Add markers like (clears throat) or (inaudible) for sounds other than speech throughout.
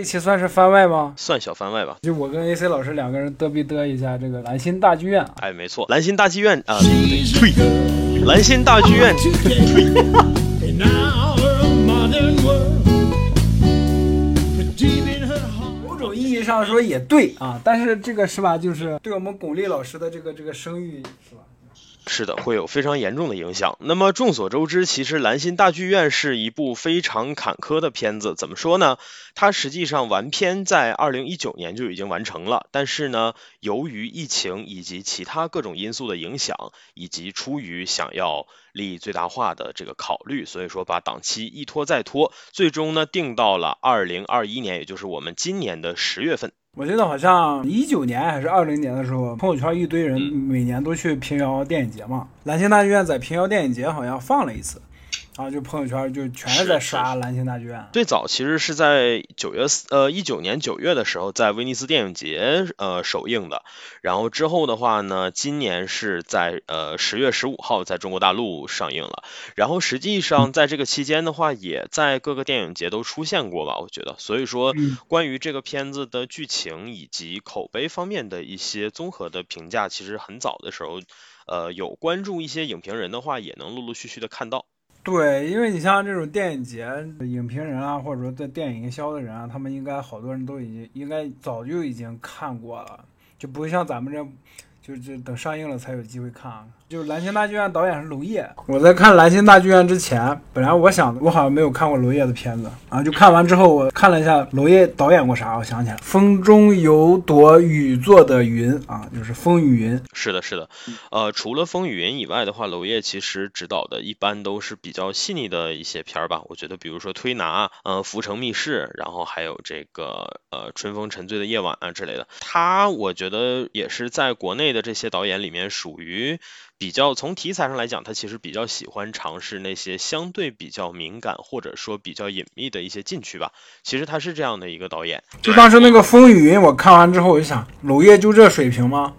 这期算是番外吗？算小番外吧。就我跟 AC 老师两个人嘚逼嘚一下这个兰心大剧院。哎，没错，兰心大剧院啊，对，退，兰心大剧院，某种意义上说也对啊，但是这个是吧，就是对我们巩俐老师的这个这个声誉是吧？是的，会有非常严重的影响。那么众所周知，其实《兰心大剧院》是一部非常坎坷的片子。怎么说呢？它实际上完片在二零一九年就已经完成了，但是呢，由于疫情以及其他各种因素的影响，以及出于想要利益最大化的这个考虑，所以说把档期一拖再拖，最终呢定到了二零二一年，也就是我们今年的十月份。我记得好像一九年还是二零年的时候，朋友圈一堆人每年都去平遥电影节嘛。兰心大剧院在平遥电影节好像放了一次，然后就朋友圈就全是在刷兰心大剧院。最早其实是在九月呃一九年九月的时候，在威尼斯电影节呃首映的，然后之后的话呢，今年是在呃十月十五号在中国大陆上映了，然后实际上在这个期间的话，也在各个电影节都出现过吧，我觉得，所以说关于这个片子的剧情以及口碑方面的一些综合的评价，其实很早的时候，呃有关注一些影评人的话，也能陆陆续续的看到。对，因为你像这种电影节影评人啊，或者说在电影营销的人啊，他们应该好多人都已经应该早就已经看过了，就不会像咱们这。就就等上映了才有机会看啊啊！就《兰心大剧院》导演是娄烨。我在看《兰心大剧院》之前，本来我想我好像没有看过娄烨的片子啊。就看完之后，我看了一下娄烨导演过啥，我想起来，《风中有朵雨做的云》啊，就是《风雨云》。是的，是的。呃，除了《风雨云》以外的话，娄烨其实执导的一般都是比较细腻的一些片儿吧。我觉得，比如说《推拿》、呃，《浮城密室》，然后还有这个呃《春风沉醉的夜晚》啊之类的。他我觉得也是在国内。的这些导演里面，属于比较从题材上来讲，他其实比较喜欢尝试那些相对比较敏感或者说比较隐秘的一些禁区吧。其实他是这样的一个导演。就当时那个《风雨云》，我看完之后，我就想，娄烨就这水平吗？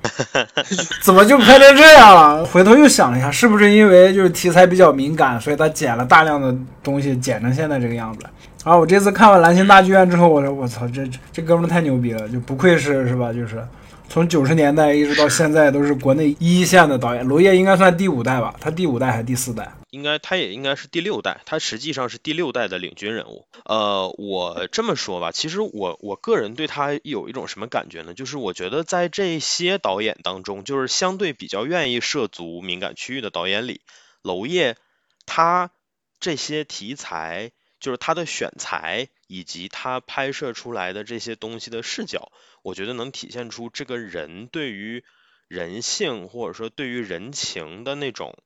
(laughs) 怎么就拍成这样了？回头又想了一下，是不是因为就是题材比较敏感，所以他剪了大量的东西，剪成现在这个样子？然后我这次看完《蓝星大剧院》之后，我说我操，这这哥们太牛逼了，就不愧是是吧？就是。从九十年代一直到现在都是国内一线的导演，娄烨应该算第五代吧？他第五代还是第四代？应该他也应该是第六代，他实际上是第六代的领军人物。呃，我这么说吧，其实我我个人对他有一种什么感觉呢？就是我觉得在这些导演当中，就是相对比较愿意涉足敏感区域的导演里，娄烨他这些题材，就是他的选材以及他拍摄出来的这些东西的视角。我觉得能体现出这个人对于人性或者说对于人情的那种，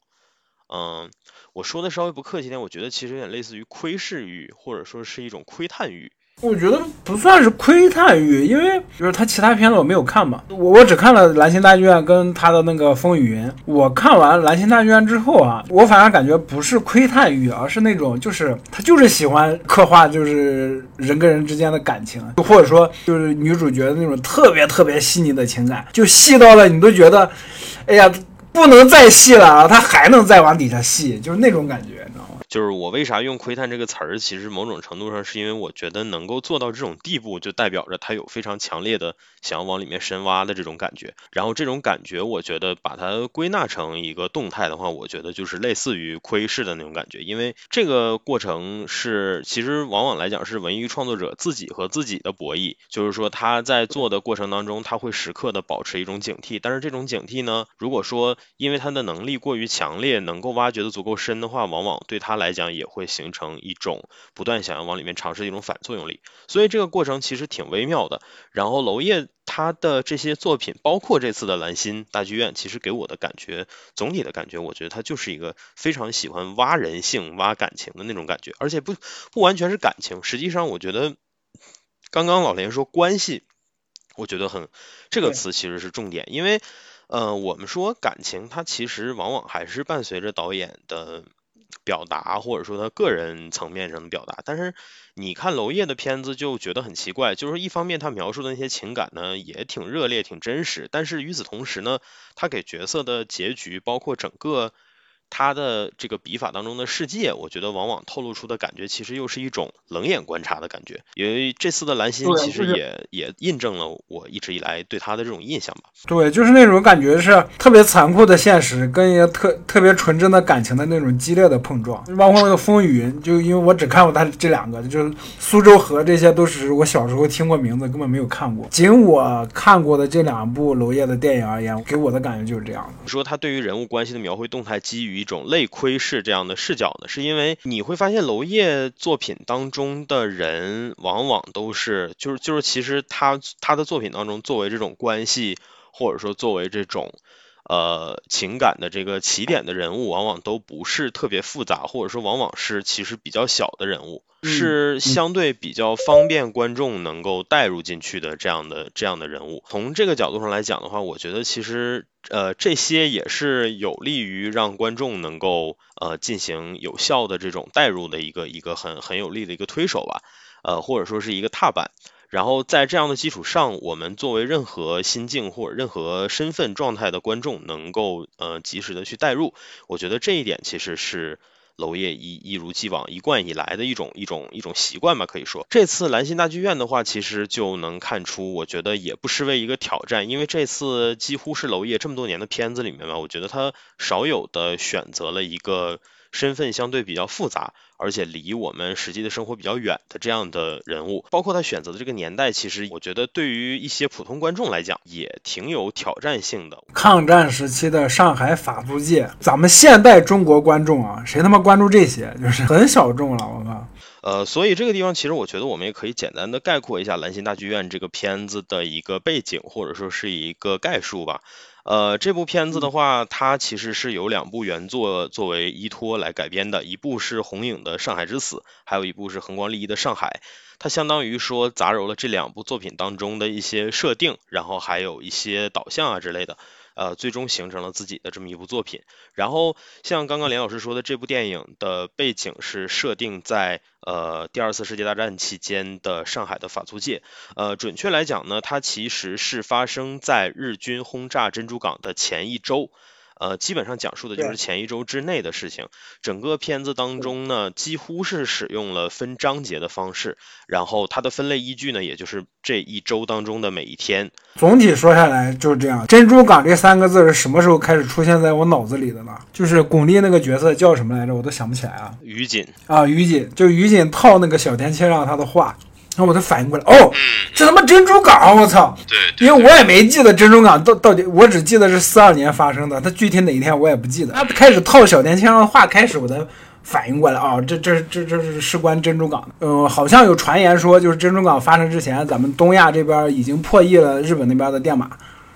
嗯，我说的稍微不客气点，我觉得其实有点类似于窥视欲，或者说是一种窥探欲。我觉得不算是窥探欲，因为就是他其他片子我没有看嘛，我我只看了《兰心大剧院》跟他的那个《风雨云》。我看完《兰心大剧院》之后啊，我反而感觉不是窥探欲，而是那种就是他就是喜欢刻画就是人跟人之间的感情，(laughs) 或者说就是女主角的那种特别特别细腻的情感，就细到了你都觉得，哎呀，不能再细了啊，他还能再往底下细，就是那种感觉。就是我为啥用窥探这个词儿，其实某种程度上是因为我觉得能够做到这种地步，就代表着他有非常强烈的想要往里面深挖的这种感觉。然后这种感觉，我觉得把它归纳成一个动态的话，我觉得就是类似于窥视的那种感觉。因为这个过程是，其实往往来讲是文艺创作者自己和自己的博弈。就是说他在做的过程当中，他会时刻的保持一种警惕。但是这种警惕呢，如果说因为他的能力过于强烈，能够挖掘的足够深的话，往往对他来来讲也会形成一种不断想要往里面尝试的一种反作用力，所以这个过程其实挺微妙的。然后娄烨他的这些作品，包括这次的兰心大剧院，其实给我的感觉，总体的感觉，我觉得他就是一个非常喜欢挖人性、挖感情的那种感觉，而且不不完全是感情，实际上我觉得刚刚老连说关系，我觉得很这个词其实是重点，因为呃我们说感情，它其实往往还是伴随着导演的。表达或者说他个人层面上的表达，但是你看娄烨的片子就觉得很奇怪，就是一方面他描述的那些情感呢也挺热烈、挺真实，但是与此同时呢，他给角色的结局，包括整个他的这个笔法当中的世界，我觉得往往透露出的感觉，其实又是一种冷眼观察的感觉。因为这次的蓝心其实也也印证了我一直以来对他的这种印象吧。对，就是那种感觉是特别残酷的现实，跟一个特特别纯真的感情的那种激烈的碰撞。包括那个风雨，就因为我只看过他这两个，就是苏州河，这些都是我小时候听过名字，根本没有看过。仅我看过的这两部娄烨的电影而言，给我的感觉就是这样的。你说他对于人物关系的描绘动态基于。一种类窥视这样的视角呢，是因为你会发现娄烨作品当中的人，往往都是就是就是其实他他的作品当中作为这种关系，或者说作为这种呃情感的这个起点的人物，往往都不是特别复杂，或者说往往是其实比较小的人物。是相对比较方便观众能够带入进去的这样的这样的人物。从这个角度上来讲的话，我觉得其实呃这些也是有利于让观众能够呃进行有效的这种代入的一个一个很很有力的一个推手吧，呃或者说是一个踏板。然后在这样的基础上，我们作为任何心境或者任何身份状态的观众，能够呃及时的去代入。我觉得这一点其实是。娄烨一一如既往一贯以来的一种一种一种习惯吧，可以说这次兰心大剧院的话，其实就能看出，我觉得也不失为一个挑战，因为这次几乎是娄烨这么多年的片子里面吧，我觉得他少有的选择了一个。身份相对比较复杂，而且离我们实际的生活比较远的这样的人物，包括他选择的这个年代，其实我觉得对于一些普通观众来讲也挺有挑战性的。抗战时期的上海法租界，咱们现代中国观众啊，谁他妈关注这些？就是很小众了，我靠。呃，所以这个地方其实我觉得我们也可以简单的概括一下《兰心大剧院》这个片子的一个背景，或者说是一个概述吧。呃，这部片子的话，它其实是有两部原作作为依托来改编的，一部是红影的《上海之死》，还有一部是横光利益的《上海》。它相当于说杂糅了这两部作品当中的一些设定，然后还有一些导向啊之类的。呃，最终形成了自己的这么一部作品。然后像刚刚连老师说的，这部电影的背景是设定在呃第二次世界大战期间的上海的法租界。呃，准确来讲呢，它其实是发生在日军轰炸珍珠港的前一周。呃，基本上讲述的就是前一周之内的事情。整个片子当中呢，几乎是使用了分章节的方式，然后它的分类依据呢，也就是这一周当中的每一天。总体说下来就是这样。珍珠港这三个字是什么时候开始出现在我脑子里的呢？就是巩俐那个角色叫什么来着？我都想不起来啊。于锦啊，于锦，就于锦套那个小田切让他的话。然后我才反应过来，哦，这他妈珍珠港，我操！对，因为我也没记得珍珠港到到底，我只记得是四二年发生的，它具体哪一天我也不记得。他开始套小田切让的话开始，我才反应过来，哦，这这这这是事关珍珠港的。呃，好像有传言说，就是珍珠港发生之前，咱们东亚这边已经破译了日本那边的电码，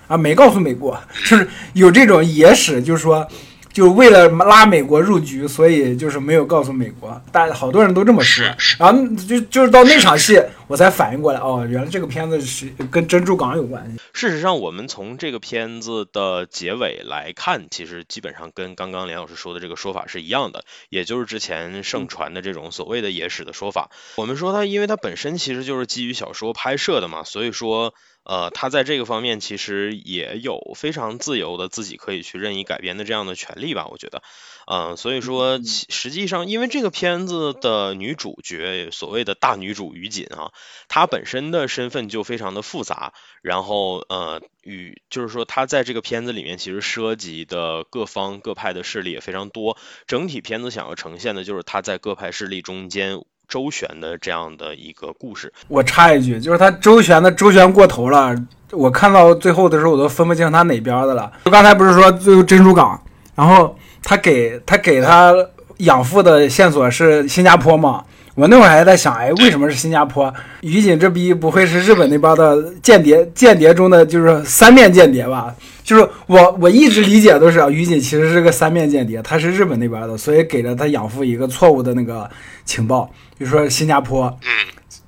啊，没告诉美国，(laughs) 就是有这种野史，就是说。就为了拉美国入局，所以就是没有告诉美国，但好多人都这么说。然后就就是到那场戏，我才反应过来，哦，原来这个片子是跟珍珠港有关系。事实上，我们从这个片子的结尾来看，其实基本上跟刚刚连老师说的这个说法是一样的，也就是之前盛传的这种所谓的野史的说法。我们说它，因为它本身其实就是基于小说拍摄的嘛，所以说。呃，他在这个方面其实也有非常自由的自己可以去任意改编的这样的权利吧，我觉得，嗯，所以说实际上，因为这个片子的女主角，所谓的大女主于锦啊，她本身的身份就非常的复杂，然后呃，与就是说她在这个片子里面其实涉及的各方各派的势力也非常多，整体片子想要呈现的就是她在各派势力中间。周旋的这样的一个故事，我插一句，就是他周旋的周旋过头了。我看到最后的时候，我都分不清他哪边的了。就刚才不是说最后珍珠港，然后他给他给他养父的线索是新加坡吗？我那会儿还在想，哎，为什么是新加坡？于锦这逼不会是日本那边的间谍？间谍中的就是三面间谍吧？就是我我一直理解都是啊，于锦其实是个三面间谍，他是日本那边的，所以给了他养父一个错误的那个情报，就说新加坡。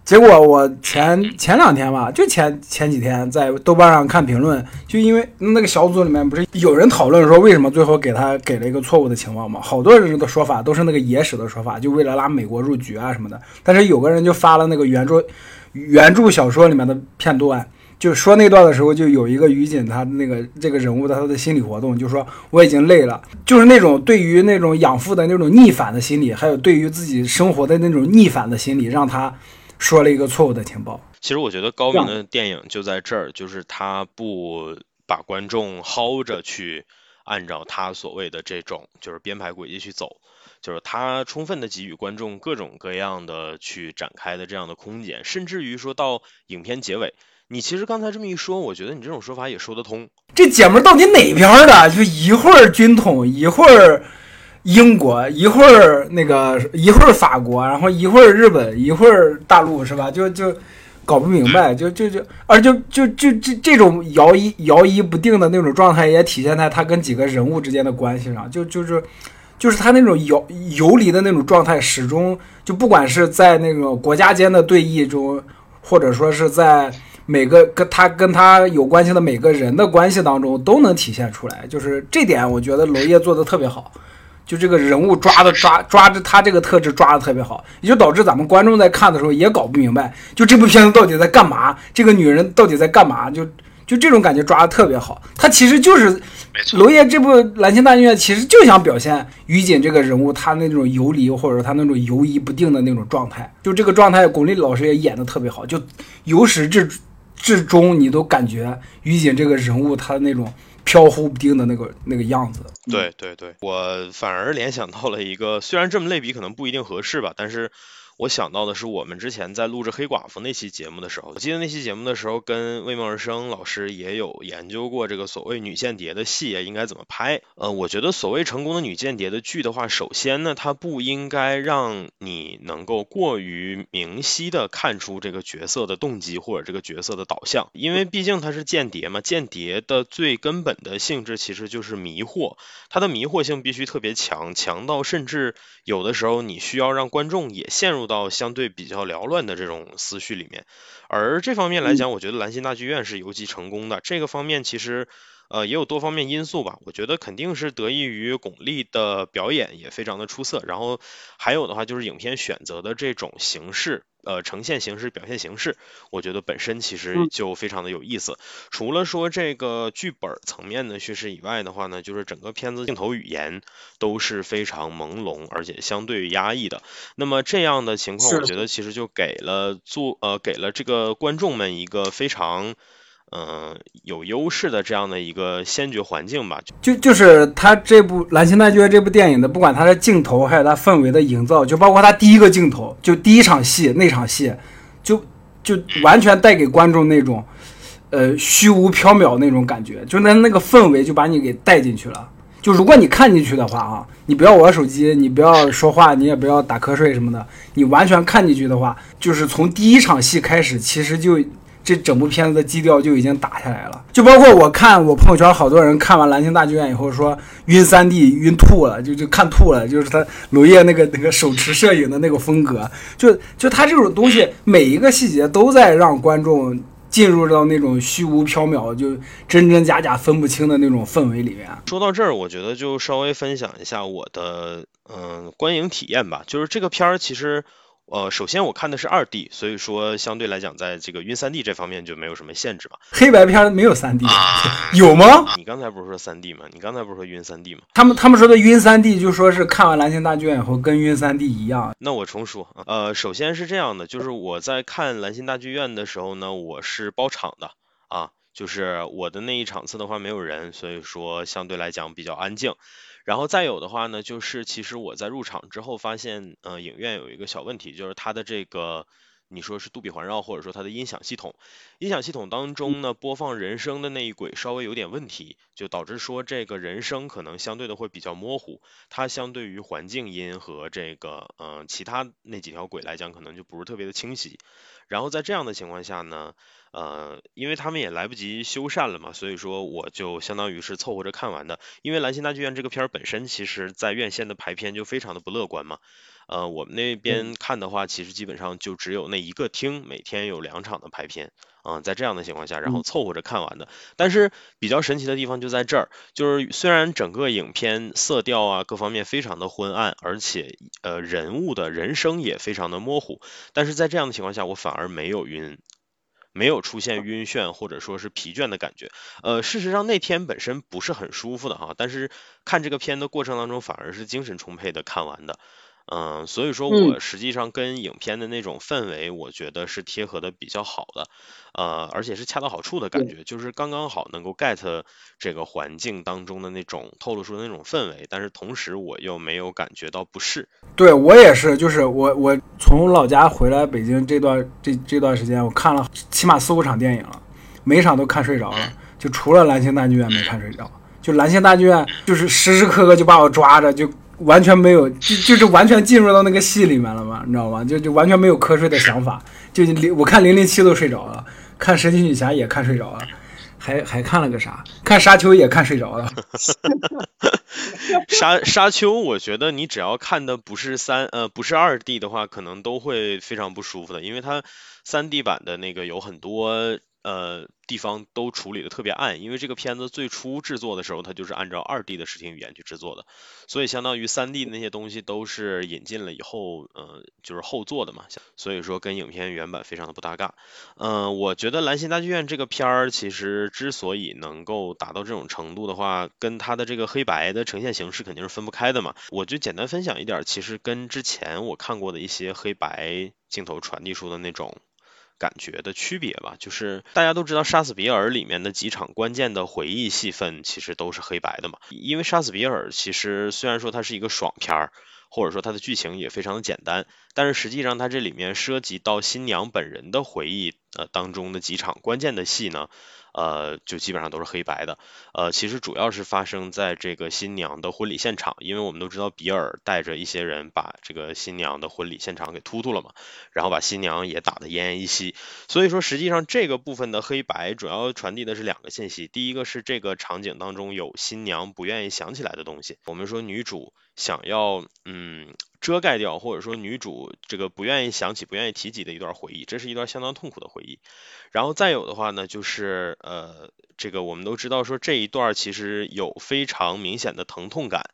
结果我前前两天吧，就前前几天在豆瓣上看评论，就因为那个小组里面不是有人讨论说为什么最后给他给了一个错误的情报嘛？好多人的说法都是那个野史的说法，就为了拉美国入局啊什么的。但是有个人就发了那个原著原著小说里面的片段。就说那段的时候，就有一个于锦，他那个这个人物的他的心理活动，就说我已经累了，就是那种对于那种养父的那种逆反的心理，还有对于自己生活的那种逆反的心理，让他说了一个错误的情报。其实我觉得高明的电影就在这儿，就是他不把观众薅着去按照他所谓的这种就是编排轨迹去走，就是他充分的给予观众各种各样的去展开的这样的空间，甚至于说到影片结尾。你其实刚才这么一说，我觉得你这种说法也说得通。这姐们儿到底哪边的？就一会儿军统，一会儿英国，一会儿那个，一会儿法国，然后一会儿日本，一会儿大陆，是吧？就就搞不明白，就就就，而就就就这这种摇一摇一不定的那种状态，也体现在他跟几个人物之间的关系上。就就是就是他那种游游离的那种状态，始终就不管是在那个国家间的对弈中，或者说是在。每个跟他跟他有关系的每个人的关系当中都能体现出来，就是这点，我觉得娄烨做的特别好，就这个人物抓的抓抓着他这个特质抓的特别好，也就导致咱们观众在看的时候也搞不明白，就这部片子到底在干嘛，这个女人到底在干嘛，就就这种感觉抓的特别好，他其实就是。娄烨这部《蓝星大剧院》其实就想表现于锦这个人物他那种游离，或者说他那种游移不定的那种状态，就这个状态，巩俐老师也演的特别好，就由始至。至终，你都感觉于锦这个人物他那种飘忽不定的那个那个样子。对对对，我反而联想到了一个，虽然这么类比可能不一定合适吧，但是。我想到的是，我们之前在录制黑寡妇那期节目的时候，我记得那期节目的时候，跟魏梦而生老师也有研究过这个所谓女间谍的戏应该怎么拍。呃，我觉得所谓成功的女间谍的剧的话，首先呢，它不应该让你能够过于明晰的看出这个角色的动机或者这个角色的导向，因为毕竟它是间谍嘛，间谍的最根本的性质其实就是迷惑，它的迷惑性必须特别强，强到甚至有的时候你需要让观众也陷入到。到相对比较缭乱的这种思绪里面，而这方面来讲，我觉得兰心大剧院是尤其成功的。这个方面其实呃也有多方面因素吧，我觉得肯定是得益于巩俐的表演也非常的出色，然后还有的话就是影片选择的这种形式。呃，呈现形式、表现形式，我觉得本身其实就非常的有意思。除了说这个剧本层面的叙事以外的话呢，就是整个片子镜头语言都是非常朦胧，而且相对压抑的。那么这样的情况，我觉得其实就给了做呃给了这个观众们一个非常。嗯，有优势的这样的一个先决环境吧，就就是他这部《蓝星大剧院》这部电影的，不管它的镜头，还有它氛围的营造，就包括它第一个镜头，就第一场戏那场戏，就就完全带给观众那种，呃，虚无缥缈那种感觉，就那那个氛围就把你给带进去了。就如果你看进去的话啊，你不要玩手机，你不要说话，你也不要打瞌睡什么的，你完全看进去的话，就是从第一场戏开始，其实就。这整部片子的基调就已经打下来了，就包括我看我朋友圈好多人看完《蓝星大剧院》以后说晕三 D 晕吐了，就就看吐了，就是他娄烨那个那个手持摄影的那个风格，就就他这种东西每一个细节都在让观众进入到那种虚无缥缈、就真真假假分不清的那种氛围里面。说到这儿，我觉得就稍微分享一下我的嗯观影体验吧，就是这个片儿其实。呃，首先我看的是二 D，所以说相对来讲，在这个晕三 D 这方面就没有什么限制嘛。黑白片没有三 D，有吗？你刚才不是说三 D 吗？你刚才不是说晕三 D 吗？他们他们说的晕三 D 就说是看完《蓝星大剧院》以后跟晕三 D 一样。那我重说，呃，首先是这样的，就是我在看《蓝星大剧院》的时候呢，我是包场的啊，就是我的那一场次的话没有人，所以说相对来讲比较安静。然后再有的话呢，就是其实我在入场之后发现，呃，影院有一个小问题，就是它的这个，你说是杜比环绕，或者说它的音响系统，音响系统当中呢，播放人声的那一轨稍微有点问题，就导致说这个人声可能相对的会比较模糊，它相对于环境音和这个，呃，其他那几条轨来讲，可能就不是特别的清晰。然后在这样的情况下呢。呃，因为他们也来不及修缮了嘛，所以说我就相当于是凑合着看完的。因为《兰心大剧院》这个片儿本身，其实在院线的排片就非常的不乐观嘛。呃，我们那边看的话，其实基本上就只有那一个厅，每天有两场的排片。嗯，在这样的情况下，然后凑合着看完的。但是比较神奇的地方就在这儿，就是虽然整个影片色调啊各方面非常的昏暗，而且呃人物的人生也非常的模糊，但是在这样的情况下，我反而没有晕。没有出现晕眩或者说是疲倦的感觉。呃，事实上那天本身不是很舒服的哈，但是看这个片的过程当中反而是精神充沛的看完的。嗯，所以说我实际上跟影片的那种氛围，我觉得是贴合的比较好的，呃，而且是恰到好处的感觉，就是刚刚好能够 get 这个环境当中的那种透露出的那种氛围，但是同时我又没有感觉到不适。对我也是，就是我我从老家回来北京这段这这段时间，我看了起码四五场电影了，每场都看睡着了，就除了《蓝星大剧院》没看睡着，就《蓝星大剧院》就是时时刻刻就把我抓着就。完全没有，就就是完全进入到那个戏里面了嘛，你知道吗？就就完全没有瞌睡的想法。就零，我看零零七都睡着了，看神奇女侠也看睡着了，还还看了个啥？看沙丘也看睡着了。(laughs) 沙沙丘，我觉得你只要看的不是三呃不是二 D 的话，可能都会非常不舒服的，因为它三 D 版的那个有很多。呃，地方都处理的特别暗，因为这个片子最初制作的时候，它就是按照二 D 的视听语言去制作的，所以相当于三 D 的那些东西都是引进了以后，呃，就是后做的嘛，所以说跟影片原版非常的不搭嘎。嗯，我觉得《蓝心大剧院》这个片儿其实之所以能够达到这种程度的话，跟它的这个黑白的呈现形式肯定是分不开的嘛。我就简单分享一点，其实跟之前我看过的一些黑白镜头传递出的那种。感觉的区别吧，就是大家都知道《杀死比尔》里面的几场关键的回忆戏份其实都是黑白的嘛，因为《杀死比尔》其实虽然说它是一个爽片儿，或者说它的剧情也非常的简单，但是实际上它这里面涉及到新娘本人的回忆呃当中的几场关键的戏呢。呃，就基本上都是黑白的。呃，其实主要是发生在这个新娘的婚礼现场，因为我们都知道比尔带着一些人把这个新娘的婚礼现场给突突了嘛，然后把新娘也打得奄奄一息。所以说，实际上这个部分的黑白主要传递的是两个信息，第一个是这个场景当中有新娘不愿意想起来的东西。我们说女主想要嗯遮盖掉，或者说女主这个不愿意想起、不愿意提及的一段回忆，这是一段相当痛苦的回忆。然后再有的话呢，就是呃，这个我们都知道说这一段其实有非常明显的疼痛感，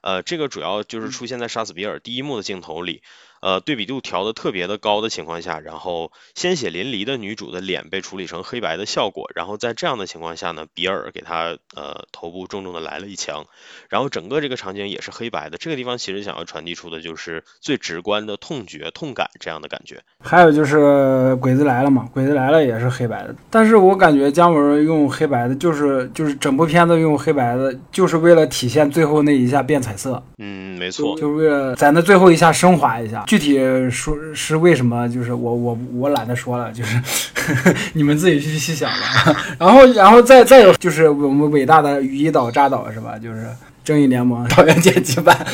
呃，这个主要就是出现在杀死比尔第一幕的镜头里。呃，对比度调的特别的高的情况下，然后鲜血淋漓的女主的脸被处理成黑白的效果，然后在这样的情况下呢，比尔给她呃头部重重的来了一枪，然后整个这个场景也是黑白的。这个地方其实想要传递出的就是最直观的痛觉、痛感这样的感觉。还有就是鬼子来了嘛，鬼子来了也是黑白的，但是我感觉姜文用黑白的，就是就是整部片子用黑白的，就是为了体现最后那一下变彩色。嗯，没错，就是为了在那最后一下升华一下。具体说是为什么，就是我我我懒得说了，就是呵 (laughs) 呵你们自己去细想吧。(laughs) 然后然后再再有就是我们伟大的雨衣岛扎岛是吧？就是正义联盟 (laughs) 导演剪辑版。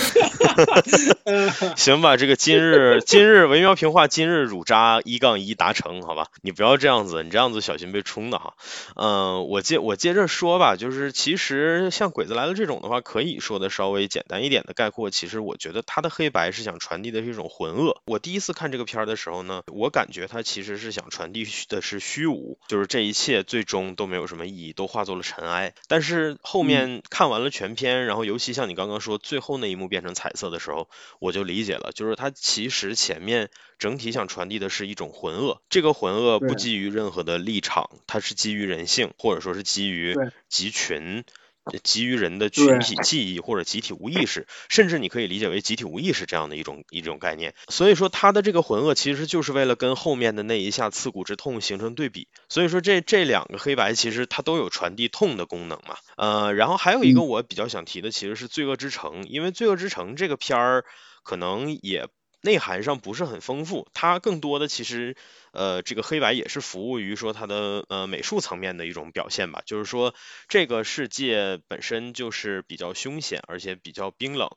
(laughs) 行吧，这个今日今日维喵评话，今日乳渣一杠一达成，好吧？你不要这样子，你这样子小心被冲的哈。嗯，我接我接着说吧，就是其实像鬼子来了这种的话，可以说的稍微简单一点的概括，其实我觉得他的黑白是想传递的是一种浑噩。我第一次看这个片儿的时候呢，我感觉他其实是想传递的是虚无，就是这一切最终都没有什么意义，都化作了尘埃。但是后面看完了全片，然后尤其像你刚刚说最后那一幕变成彩色的时候。我就理解了，就是他其实前面整体想传递的是一种浑噩，这个浑噩不基于任何的立场，它是基于人性，或者说是基于集群，基于人的群体记忆或者集体无意识，甚至你可以理解为集体无意识这样的一种一种概念。所以说他的这个浑噩其实就是为了跟后面的那一下刺骨之痛形成对比。所以说这这两个黑白其实它都有传递痛的功能嘛。呃，然后还有一个我比较想提的其实是《罪恶之城》，因为《罪恶之城》这个片儿。可能也内涵上不是很丰富，它更多的其实，呃，这个黑白也是服务于说它的呃美术层面的一种表现吧。就是说这个世界本身就是比较凶险而且比较冰冷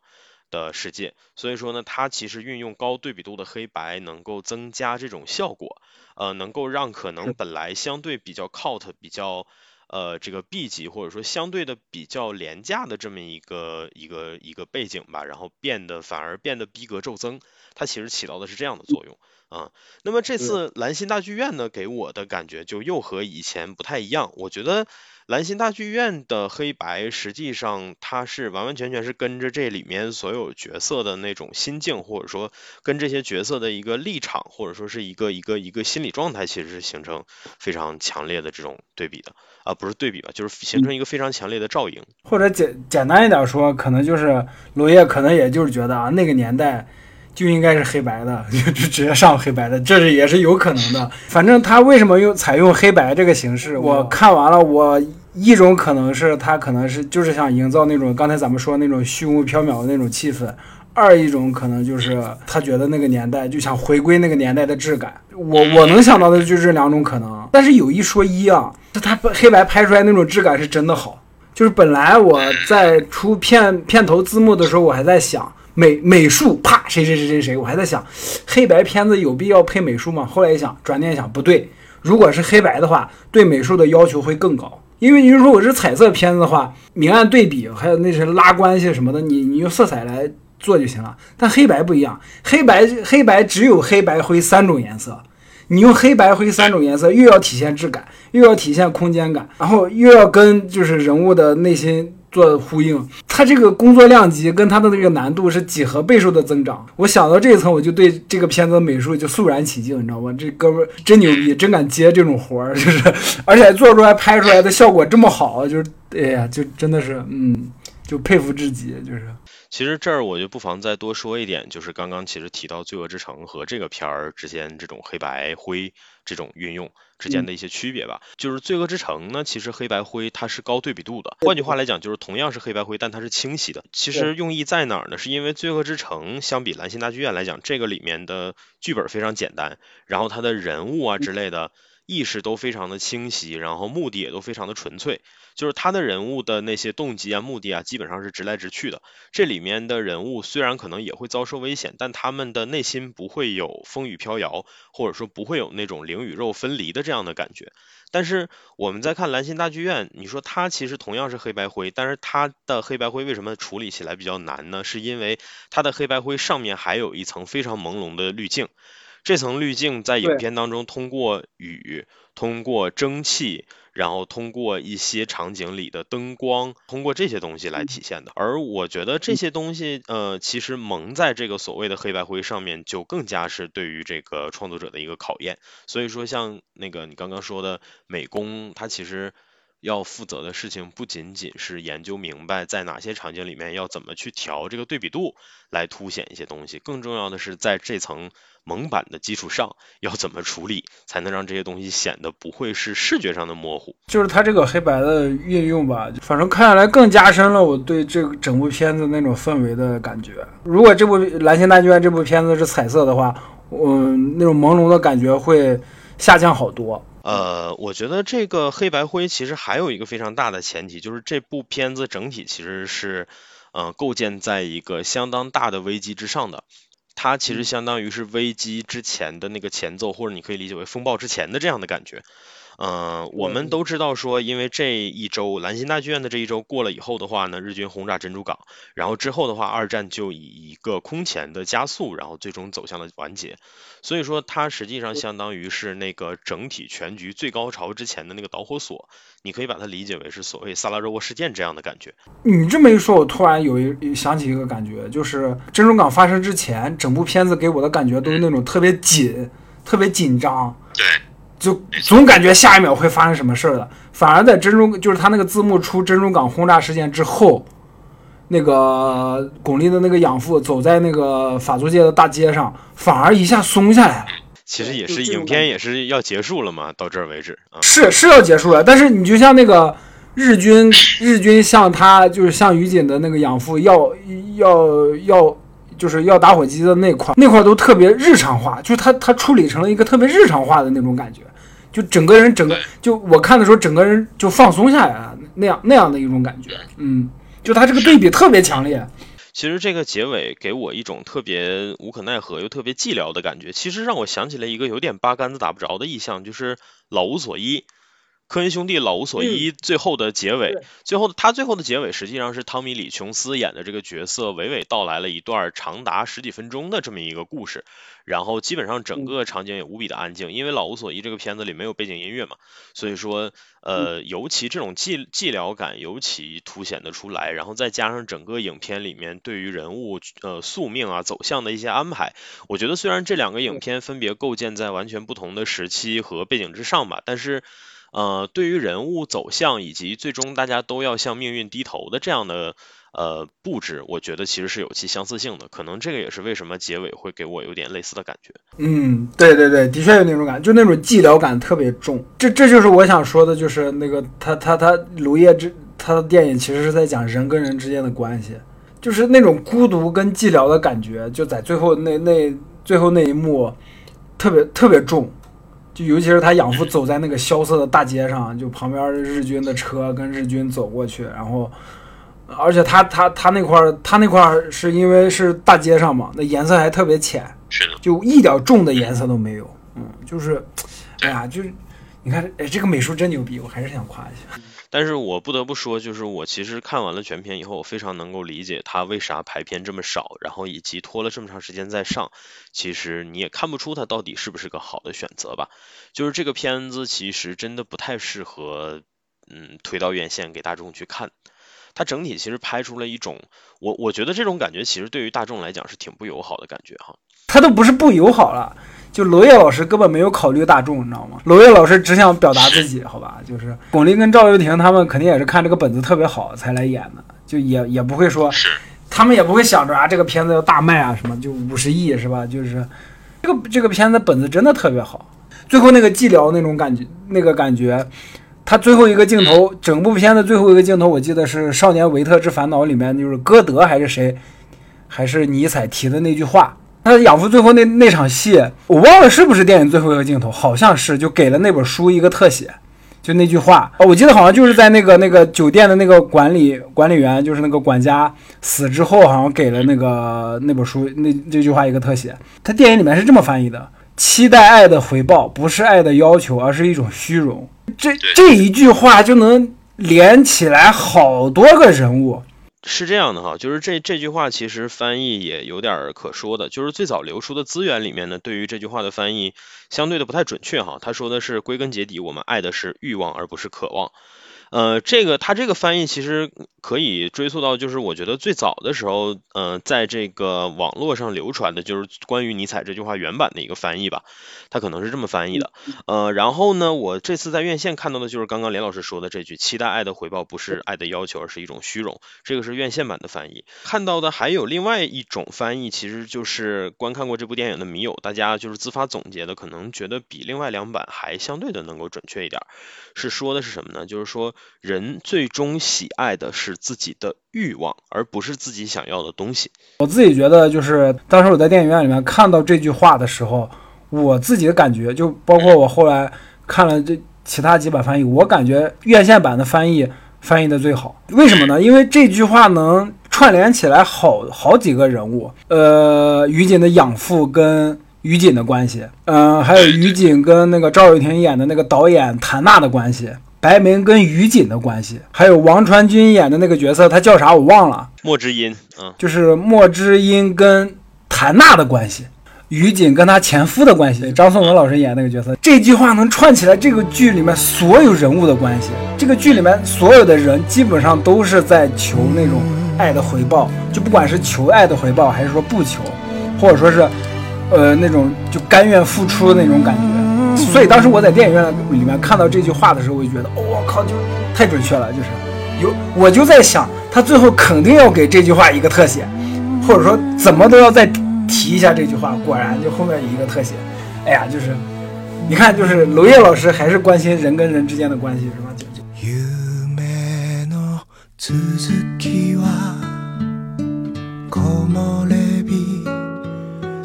的世界，所以说呢，它其实运用高对比度的黑白能够增加这种效果，呃，能够让可能本来相对比较 cult 比较。呃，这个 B 级或者说相对的比较廉价的这么一个一个一个背景吧，然后变得反而变得逼格骤增，它其实起到的是这样的作用。啊。那么这次兰心大剧院呢，给我的感觉就又和以前不太一样。我觉得兰心大剧院的黑白，实际上它是完完全全是跟着这里面所有角色的那种心境，或者说跟这些角色的一个立场，或者说是一个一个一个心理状态，其实是形成非常强烈的这种对比的啊，不是对比吧，就是形成一个非常强烈的照应。或者简简单一点说，可能就是罗烨可能也就是觉得啊，那个年代。就应该是黑白的，(laughs) 就就直接上黑白的，这是也是有可能的。反正他为什么用采用黑白这个形式，我看完了，我一种可能是他可能是就是想营造那种刚才咱们说那种虚无缥缈的那种气氛；二一种可能就是他觉得那个年代就想回归那个年代的质感。我我能想到的就这两种可能，但是有一说一啊，他黑白拍出来那种质感是真的好。就是本来我在出片片头字幕的时候，我还在想。美美术啪，谁谁谁谁谁，我还在想，黑白片子有必要配美术吗？后来一想，转念想不对，如果是黑白的话，对美术的要求会更高，因为你如果是彩色片子的话，明暗对比还有那些拉关系什么的，你你用色彩来做就行了。但黑白不一样，黑白黑白只有黑白灰三种颜色，你用黑白灰三种颜色，又要体现质感，又要体现空间感，然后又要跟就是人物的内心。做呼应，他这个工作量级跟他的那个难度是几何倍数的增长。我想到这一层，我就对这个片子的美术就肃然起敬，你知道吗？这哥们真牛逼，真敢接这种活儿，就是而且做出来拍出来的效果这么好，就是哎呀，就真的是嗯，就佩服至极，就是。其实这儿我就不妨再多说一点，就是刚刚其实提到《罪恶之城》和这个片儿之间这种黑白灰这种运用之间的一些区别吧。就是《罪恶之城》呢，其实黑白灰它是高对比度的，换句话来讲，就是同样是黑白灰，但它是清晰的。其实用意在哪儿呢？是因为《罪恶之城》相比《蓝星大剧院》来讲，这个里面的剧本非常简单，然后它的人物啊之类的。意识都非常的清晰，然后目的也都非常的纯粹，就是他的人物的那些动机啊、目的啊，基本上是直来直去的。这里面的人物虽然可能也会遭受危险，但他们的内心不会有风雨飘摇，或者说不会有那种灵与肉分离的这样的感觉。但是我们在看蓝心大剧院，你说它其实同样是黑白灰，但是它的黑白灰为什么处理起来比较难呢？是因为它的黑白灰上面还有一层非常朦胧的滤镜。这层滤镜在影片当中通过雨、通过蒸汽，然后通过一些场景里的灯光，通过这些东西来体现的。而我觉得这些东西，呃，其实蒙在这个所谓的黑白灰上面，就更加是对于这个创作者的一个考验。所以说，像那个你刚刚说的美工，它其实。要负责的事情不仅仅是研究明白在哪些场景里面要怎么去调这个对比度来凸显一些东西，更重要的是在这层蒙版的基础上要怎么处理，才能让这些东西显得不会是视觉上的模糊。就是它这个黑白的运用吧，反正看下来更加深了我对这个整部片子那种氛围的感觉。如果这部《蓝星大剧院》这部片子是彩色的话，嗯，那种朦胧的感觉会下降好多。呃，我觉得这个黑白灰其实还有一个非常大的前提，就是这部片子整体其实是，呃，构建在一个相当大的危机之上的，它其实相当于是危机之前的那个前奏，或者你可以理解为风暴之前的这样的感觉。嗯，我们都知道说，因为这一周兰心大剧院的这一周过了以后的话呢，日军轰炸珍珠港，然后之后的话，二战就以一个空前的加速，然后最终走向了完结。所以说，它实际上相当于是那个整体全局最高潮之前的那个导火索，你可以把它理解为是所谓萨拉热窝事件这样的感觉。你这么一说，我突然有一想起一个感觉，就是珍珠港发生之前，整部片子给我的感觉都是那种特别紧、特别紧张。对。就总感觉下一秒会发生什么事儿的，反而在珍珠就是他那个字幕出珍珠港轰炸事件之后，那个巩俐的那个养父走在那个法租界的大街上，反而一下松下来了。其实也是影片也是要结束了嘛，到这儿为止啊。是是要结束了，但是你就像那个日军 (coughs) 日军向他就是向于锦的那个养父要要要。就是要打火机的那块，那块都特别日常化，就是他他处理成了一个特别日常化的那种感觉，就整个人整个就我看的时候，整个人就放松下来了，那样那样的一种感觉，嗯，就他这个对比特别强烈。其实这个结尾给我一种特别无可奈何又特别寂寥的感觉，其实让我想起了一个有点八竿子打不着的意象，就是老无所依。科恩兄弟老无所依最后的结尾，最后他最后的结尾实际上是汤米李琼斯演的这个角色娓娓道来了一段长达十几分钟的这么一个故事，然后基本上整个场景也无比的安静，因为老无所依这个片子里没有背景音乐嘛，所以说呃尤其这种寂寂寥感尤其凸显的出来，然后再加上整个影片里面对于人物呃宿命啊走向的一些安排，我觉得虽然这两个影片分别构建在完全不同的时期和背景之上吧，但是。呃，对于人物走向以及最终大家都要向命运低头的这样的呃布置，我觉得其实是有其相似性的。可能这个也是为什么结尾会给我有点类似的感觉。嗯，对对对，的确有那种感觉，就那种寂寥感特别重。这这就是我想说的，就是那个他他他卢叶之他的电影其实是在讲人跟人之间的关系，就是那种孤独跟寂寥的感觉，就在最后那那最后那一幕特别特别重。就尤其是他养父走在那个萧瑟的大街上，就旁边日军的车跟日军走过去，然后，而且他他他那块儿他那块儿是因为是大街上嘛，那颜色还特别浅，是的，就一点重的颜色都没有，嗯，就是，哎呀，就是你看，哎，这个美术真牛逼，我还是想夸一下。但是我不得不说，就是我其实看完了全片以后，我非常能够理解他为啥排片这么少，然后以及拖了这么长时间再上。其实你也看不出他到底是不是个好的选择吧。就是这个片子其实真的不太适合，嗯，推到院线给大众去看。它整体其实拍出了一种，我我觉得这种感觉其实对于大众来讲是挺不友好的感觉哈。他都不是不友好了。就娄烨老师根本没有考虑大众，你知道吗？娄烨老师只想表达自己，(laughs) 好吧？就是巩俐跟赵又廷他们肯定也是看这个本子特别好才来演的，就也也不会说，他们也不会想着啊这个片子要大卖啊什么，就五十亿是吧？就是这个这个片子本子真的特别好，最后那个寂寥那种感觉，那个感觉，他最后一个镜头，整部片子最后一个镜头，我记得是《少年维特之烦恼》里面，就是歌德还是谁，还是尼采提的那句话。他养父最后那那场戏，我忘了是不是电影最后一个镜头，好像是就给了那本书一个特写，就那句话哦，我记得好像就是在那个那个酒店的那个管理管理员，就是那个管家死之后，好像给了那个那本书那这句话一个特写。他电影里面是这么翻译的：期待爱的回报不是爱的要求，而是一种虚荣。这这一句话就能连起来好多个人物。是这样的哈，就是这这句话其实翻译也有点可说的，就是最早流出的资源里面呢，对于这句话的翻译相对的不太准确哈。他说的是归根结底，我们爱的是欲望而不是渴望。呃，这个他这个翻译其实可以追溯到，就是我觉得最早的时候，呃，在这个网络上流传的就是关于尼采这句话原版的一个翻译吧，他可能是这么翻译的。呃，然后呢，我这次在院线看到的就是刚刚连老师说的这句：“期待爱的回报不是爱的要求，而是一种虚荣。”这个是院线版的翻译。看到的还有另外一种翻译，其实就是观看过这部电影的迷友，大家就是自发总结的，可能觉得比另外两版还相对的能够准确一点。是说的是什么呢？就是说。人最终喜爱的是自己的欲望，而不是自己想要的东西。我自己觉得，就是当时我在电影院里面看到这句话的时候，我自己的感觉，就包括我后来看了这其他几版翻译，我感觉院线版的翻译翻译的最好。为什么呢？因为这句话能串联起来好好几个人物，呃，于锦的养父跟于锦的关系，嗯，还有于锦跟那个赵又廷演的那个导演谭娜的关系。白明跟于锦的关系，还有王传君演的那个角色，他叫啥我忘了。莫之音，嗯，就是莫之音跟谭娜的关系，于锦跟他前夫的关系。张颂文老师演那个角色，这句话能串起来这个剧里面所有人物的关系。这个剧里面所有的人基本上都是在求那种爱的回报，就不管是求爱的回报，还是说不求，或者说是，呃，那种就甘愿付出的那种感觉。所以当时我在电影院里面看到这句话的时候，我就觉得，我靠，就太准确了。就是有，我就在想，他最后肯定要给这句话一个特写，或者说怎么都要再提一下这句话。果然，就后面一个特写。哎呀，就是你看，就是娄烨老师还是关心人跟人之间的关系，是吧？就就。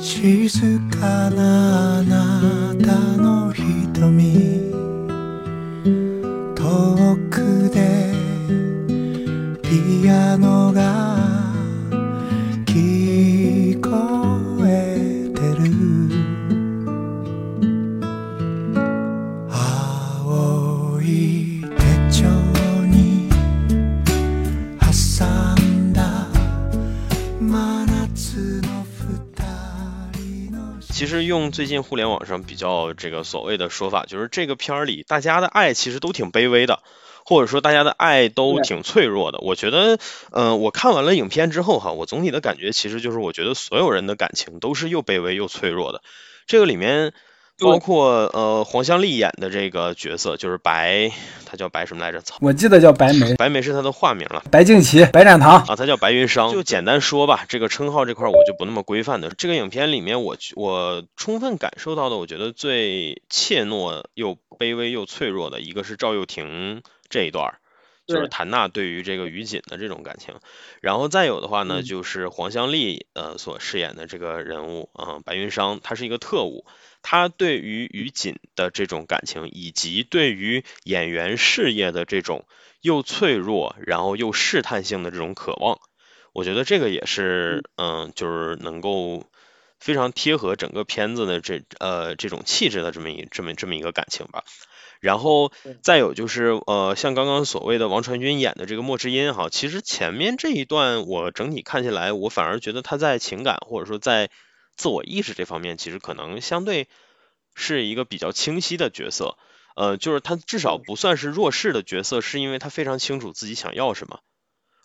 静かなあなたの瞳。遠くでピアノが其实用最近互联网上比较这个所谓的说法，就是这个片儿里大家的爱其实都挺卑微的，或者说大家的爱都挺脆弱的。我觉得，呃，我看完了影片之后哈，我总体的感觉其实就是，我觉得所有人的感情都是又卑微又脆弱的。这个里面对包括呃黄香丽演的这个角色，就是白，她叫白什么来着？操，我记得叫白梅、(laughs) 白梅是她的化名了。白敬琦、白展堂。啊，他叫白云商。就简单说吧，这个称号这块儿我就不那么规范的。这个影片里面我，我充分感受到的，我觉得最怯懦又卑微又脆弱的一个是赵又廷这一段儿。就是谭娜对于这个于锦的这种感情，然后再有的话呢，嗯就是黄香丽呃所饰演的这个人物啊、白云商，他是一个特务，他对于于锦的这种感情，以及对于演员事业的这种又脆弱，然后又试探性的这种渴望，我觉得这个也是，嗯，就是能够非常贴合整个片子的这呃这种气质的这么一这么这么一个感情吧。然后再有就是，呃，像刚刚所谓的王传君演的这个莫之音哈，其实前面这一段我整体看下来，我反而觉得他在情感或者说在自我意识这方面，其实可能相对是一个比较清晰的角色。呃，就是他至少不算是弱势的角色，是因为他非常清楚自己想要什么，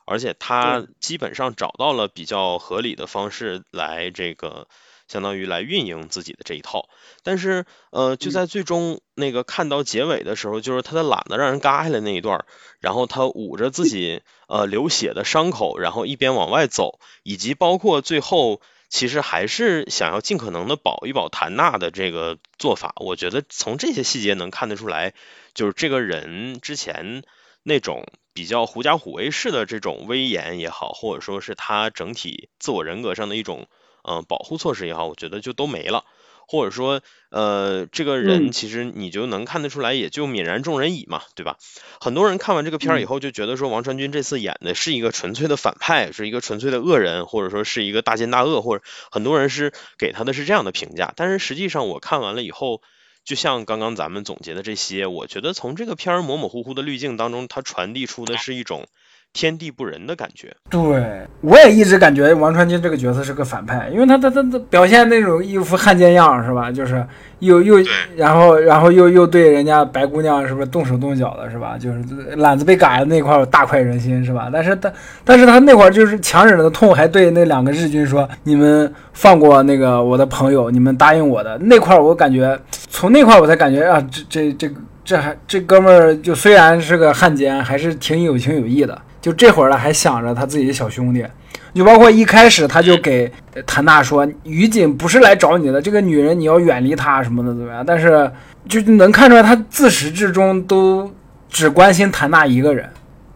而且他基本上找到了比较合理的方式来这个相当于来运营自己的这一套。但是呃，就在最终那个看到结尾的时候，就是他的懒得让人嘎下来那一段，然后他捂着自己呃流血的伤口，然后一边往外走，以及包括最后。其实还是想要尽可能的保一保谭娜的这个做法，我觉得从这些细节能看得出来，就是这个人之前那种比较狐假虎威式的这种威严也好，或者说是他整体自我人格上的一种嗯、保护措施也好，我觉得就都没了。或者说，呃，这个人嗯其实你就能看得出来，也就泯然众人矣嘛，对吧？很多人看完这个片儿以后就觉得说，王传君这次演的是一个纯粹的反派，是一个纯粹的恶人，或者说是一个大奸大恶，或者很多人是给他的是这样的评价。但是实际上我看完了以后，就像刚刚咱们总结的这些，我觉得从这个片儿模模糊糊的滤镜当中，它传递出的是一种天地不仁的感觉。对，我也一直感觉王传君这个角色是个反派，因为他他他他表现那种一副汉奸样是吧？就是又又然后然后又又对人家白姑娘是不是动手动脚的是吧？就是懒子被嘎的那块儿大快人心是吧？但是他但是他那会儿就是强忍着痛，还对那两个日军说：“你们放过那个我的朋友，你们答应我的。”那块儿我感觉从那块儿我才感觉啊，这这这这还这哥们儿就虽然是个汉奸，还是挺有情有义的。就这会儿了，还想着他自己的小兄弟，就包括一开始他就给谭娜说，于锦不是来找你的，这个女人你要远离她什么的怎么样？但是就能看出来，他自始至终都只关心谭娜一个人。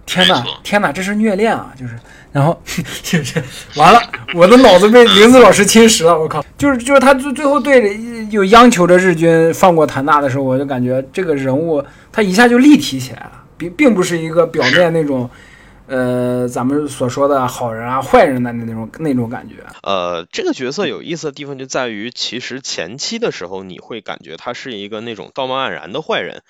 天哪，天哪，这是虐恋啊！就是，然 (laughs) 后就是完了，我的脑子被林子老师侵蚀了，我靠！就是就是他最最后对有央求着日军放过谭娜的时候，我就感觉这个人物他一下就立体起来了，并并不是一个表面那种。呃，咱们所说的好人啊、坏人的那种那种感觉，呃，这个角色有意思的地方就在于，其实前期的时候你会感觉他是一个那种道貌岸然的坏人。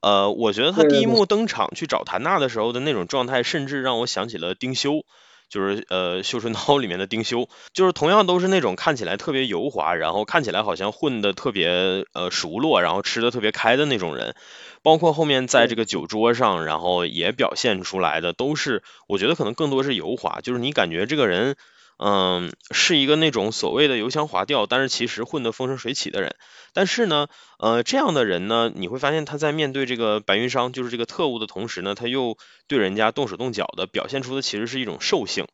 呃，我觉得他第一幕登场去找谭娜的时候的那种状态，甚至让我想起了丁修，就是呃《绣春刀》里面的丁修，就是同样都是那种看起来特别油滑，然后看起来好像混的特别呃熟络，然后吃的特别开的那种人。包括后面在这个酒桌上，然后也表现出来的都是，我觉得可能更多是油滑，就是你感觉这个人，嗯，是一个那种所谓的油腔滑调，但是其实混得风生水起的人。但是呢，呃，这样的人呢，你会发现他在面对这个白云商，就是这个特务的同时呢，他又对人家动手动脚的，表现出的其实是一种兽性。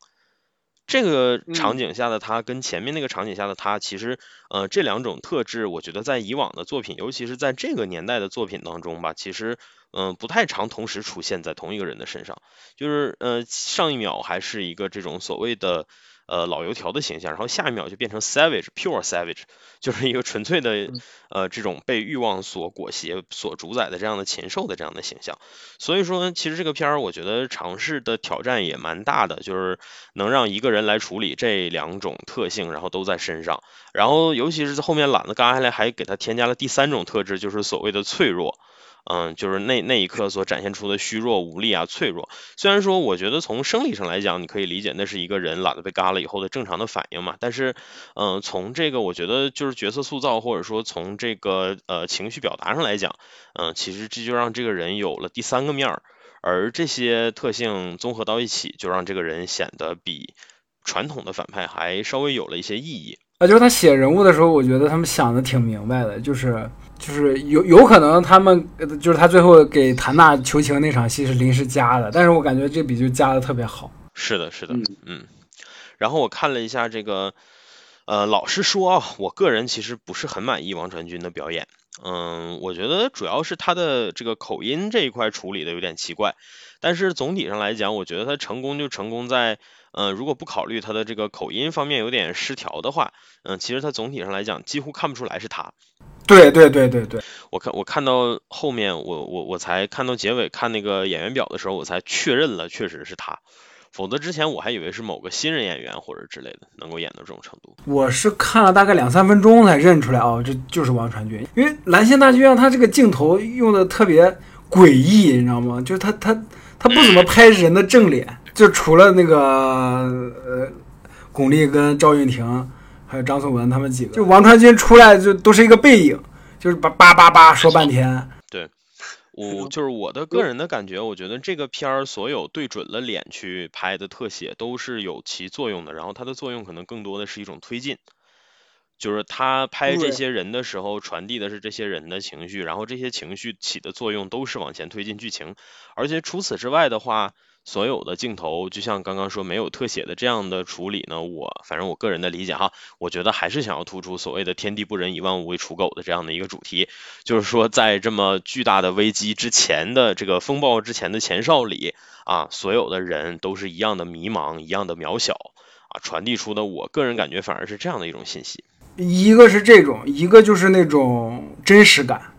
这个场景下的他跟前面那个场景下的他，其实呃这两种特质，我觉得在以往的作品，尤其是在这个年代的作品当中吧，其实嗯、呃不太常同时出现在同一个人的身上。就是呃上一秒还是一个这种所谓的呃老油条的形象，然后下一秒就变成 savage pure savage，就是一个纯粹的呃这种被欲望所裹挟、所主宰的这样的禽兽的这样的形象。所以说，其实这个片儿我觉得尝试的挑战也蛮大的，就是能让一个人来处理这两种特性，然后都在身上。然后尤其是后面懒得嘎下来，还给他添加了第三种特质，就是所谓的脆弱。嗯，就是那那一刻所展现出的虚弱、无力啊、脆弱。虽然说我觉得从生理上来讲，你可以理解那是一个人懒得被嘎了以后的正常的反应嘛，但是，嗯，从这个我觉得就是角色塑造或者说从这个呃情绪表达上来讲，嗯，其实这就让这个人有了第三个面儿，而这些特性综合到一起，就让这个人显得比传统的反派还稍微有了一些意义。啊，就是他写人物的时候，我觉得他们想的挺明白的，就是就是有有可能他们呃就是他最后给谭娜求情那场戏是临时加的，但是我感觉这笔就加的特别好。是的，是的，嗯嗯。然后我看了一下这个，呃，老实说啊，我个人其实不是很满意王传君的表演。嗯，我觉得主要是他的这个口音这一块处理的有点奇怪，但是总体上来讲，我觉得他成功就成功在，呃，如果不考虑他的这个口音方面有点失调的话，嗯，其实他总体上来讲几乎看不出来是他。对对对对对，我看我看到后面，我我我才看到结尾看那个演员表的时候，我才确认了确实是他，否则之前我还以为是某个新人演员或者之类的能够演到这种程度。我是看了大概两三分钟才认出来哦，这就是王传君，因为蓝星大剧院它这个镜头用的特别诡异，你知道吗？就是他他他不怎么拍人的正脸，就除了那个呃巩俐跟赵韵婷还有张颂文他们几个，就王传君出来就都是一个背影，就是叭叭叭叭说半天。对 (laughs) 我就是我的个人的感觉，我觉得这个片儿所有对准了脸去拍的特写都是有其作用的，然后它的作用可能更多的是一种推进，就是他拍这些人的时候传递的是这些人的情绪，然后这些情绪起的作用都是往前推进剧情，而且除此之外的话，所有的镜头就像刚刚说没有特写的这样的处理呢，我反正我个人的理解哈，我觉得还是想要突出所谓的天地不仁，以万物为刍狗的这样的一个主题，就是说，在这么巨大的危机之前的这个风暴之前的前哨里啊，所有的人都是一样的迷茫，一样的渺小啊，传递出的我个人感觉反而是这样的一种信息。一个是这种，一个就是那种真实感，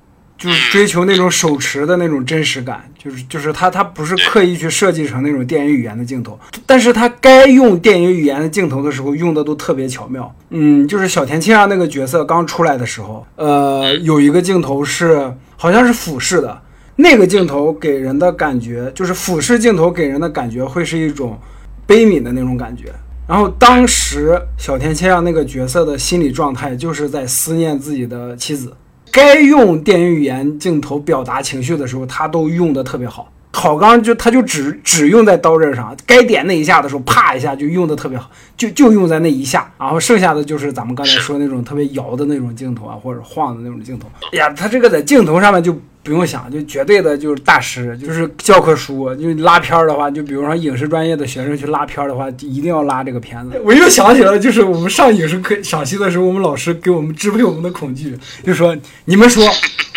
就是追求那种手持的那种真实感，就是就是他他不是刻意去设计成那种电影语言的镜头，但是他该用电影语言的镜头的时候用的都特别巧妙。嗯，就是小田切让那个角色刚出来的时候，呃，有一个镜头是好像是俯视的，那个镜头给人的感觉就是俯视镜头给人的感觉会是一种悲悯的那种感觉。然后当时小田切让那个角色的心理状态就是在思念自己的妻子，该用电影语言镜头表达情绪的时候，他都用的特别好。好钢就他就只只用在刀刃上，该点那一下的时候，啪一下就用的特别好，就就用在那一下，然后剩下的就是咱们刚才说那种特别摇的那种镜头啊，或者晃的那种镜头。哎呀，他这个在镜头上面就不用想，就绝对的就是大师，就是教科书。就拉片儿的话，就比如说影视专业的学生去拉片儿的话，就一定要拉这个片子。(laughs) 我又想起了，就是我们上影视课赏析的时候，我们老师给我们支配我们的恐惧，就说你们说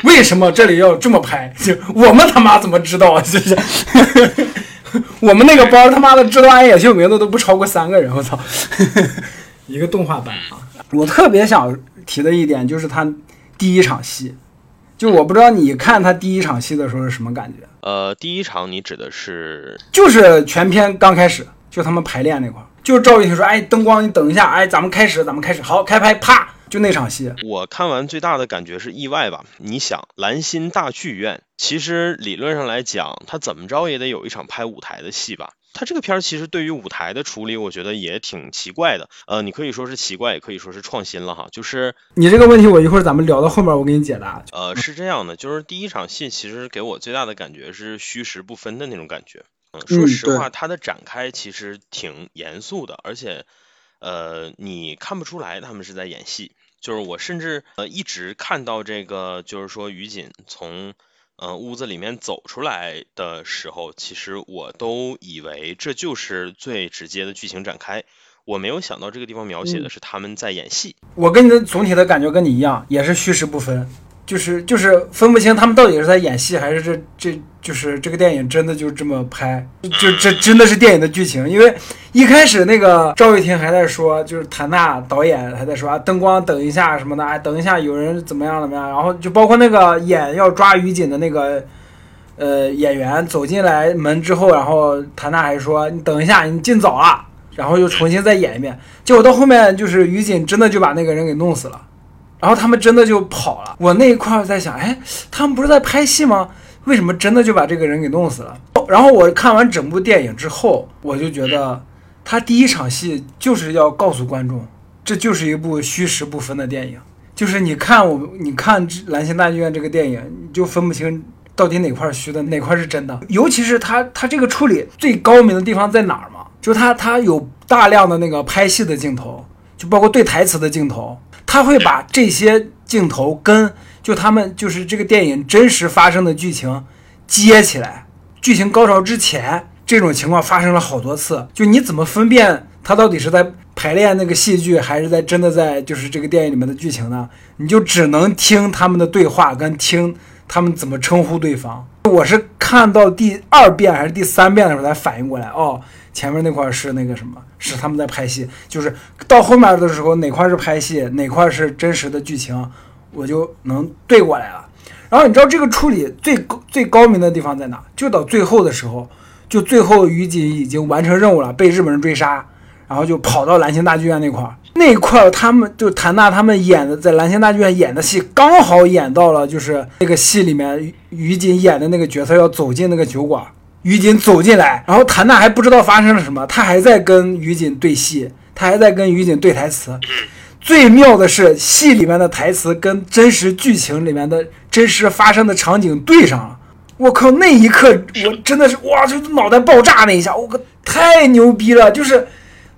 为什么这里要这么拍？就 (laughs) 我们他妈怎么知道啊？就是 (laughs) 我们那个班他妈的知道安野秀明的都不超过三个人，我操！一个动画班啊，我特别想提的一点就是他第一场戏，就我不知道你看他第一场戏的时候是什么感觉，呃，第一场你指的是就是全片刚开始，就他们排练那块儿，就是赵玉婷说，哎，灯光你等一下，哎，咱们开始，咱们开始，好，开拍，啪，就那场戏，我看完最大的感觉是意外吧？你想，兰心大剧院，其实理论上来讲，它怎么着也得有一场拍舞台的戏吧？它这个片儿其实对于舞台的处理，我觉得也挺奇怪的。呃，你可以说是奇怪，也可以说是创新了哈。就是你这个问题我一会儿咱们聊到后面我给你解答。呃，是这样的，就是第一场戏其实给我最大的感觉是虚实不分的那种感觉。嗯，说嗯实话，对它的展开其实挺严肃的，而且呃，你看不出来他们是在演戏。就是我甚至呃一直看到这个，就是说于锦从呃屋子里面走出来的时候，其实我都以为这就是最直接的剧情展开。我没有想到这个地方描写的是他们在演戏。我跟你的总体的感觉跟你一样，也是虚实不分，就是就是分不清他们到底是在演戏，还是这这就是这个电影真的就这么拍，就这真的是电影的剧情。因为一开始那个赵又廷还在说，就是谭娜导演还在说啊，灯光等一下什么的，哎，等一下有人怎么样怎么样，然后就包括那个演要抓于锦的那个。呃，演员走进来门之后，然后谭娜还说：“你等一下，你进早了。”然后又重新再演一遍。结果到后面就是于锦真的就把那个人给弄死了，然后他们真的就跑了。我那一块儿在想，哎，他们不是在拍戏吗？为什么真的就把这个人给弄死了？然后我看完整部电影之后，我就觉得他第一场戏就是要告诉观众，这就是一部虚实不分的电影。就是你看我，你看《蓝星大剧院》这个电影，你就分不清到底哪块儿虚的，哪块儿是真的。尤其是他他这个处理最高明的地方在哪儿嘛？就是他他有大量的那个拍戏的镜头，就包括对台词的镜头，他会把这些镜头跟就他们就是这个电影真实发生的剧情接起来。剧情高潮之前，这种情况发生了好多次，就你怎么分辨他到底是在排练那个戏剧，还是在真的在就是这个电影里面的剧情呢？你就只能听他们的对话，跟听他们怎么称呼对方。我是看到第二遍还是第三遍的时候才反应过来，哦，前面那块是那个什么，是他们在拍戏，就是到后面的时候哪块是拍戏，哪块是真实的剧情，我就能对过来了。然后你知道这个处理最高最高明的地方在哪？就到最后的时候，就最后于锦已经完成任务了，被日本人追杀，然后就跑到蓝星大剧院那块儿，那块儿他们就谭娜他们演的在蓝星大剧院演的戏，刚好演到了就是那个戏里面于于锦演的那个角色要走进那个酒馆，于锦走进来，然后谭娜还不知道发生了什么，她还在跟于锦对戏，她还在跟于锦对台词。最妙的是，戏里面的台词跟真实剧情里面的真实发生的场景对上了。我靠，那一刻我真的是哇，就脑袋爆炸那一下，我靠，太牛逼了！就是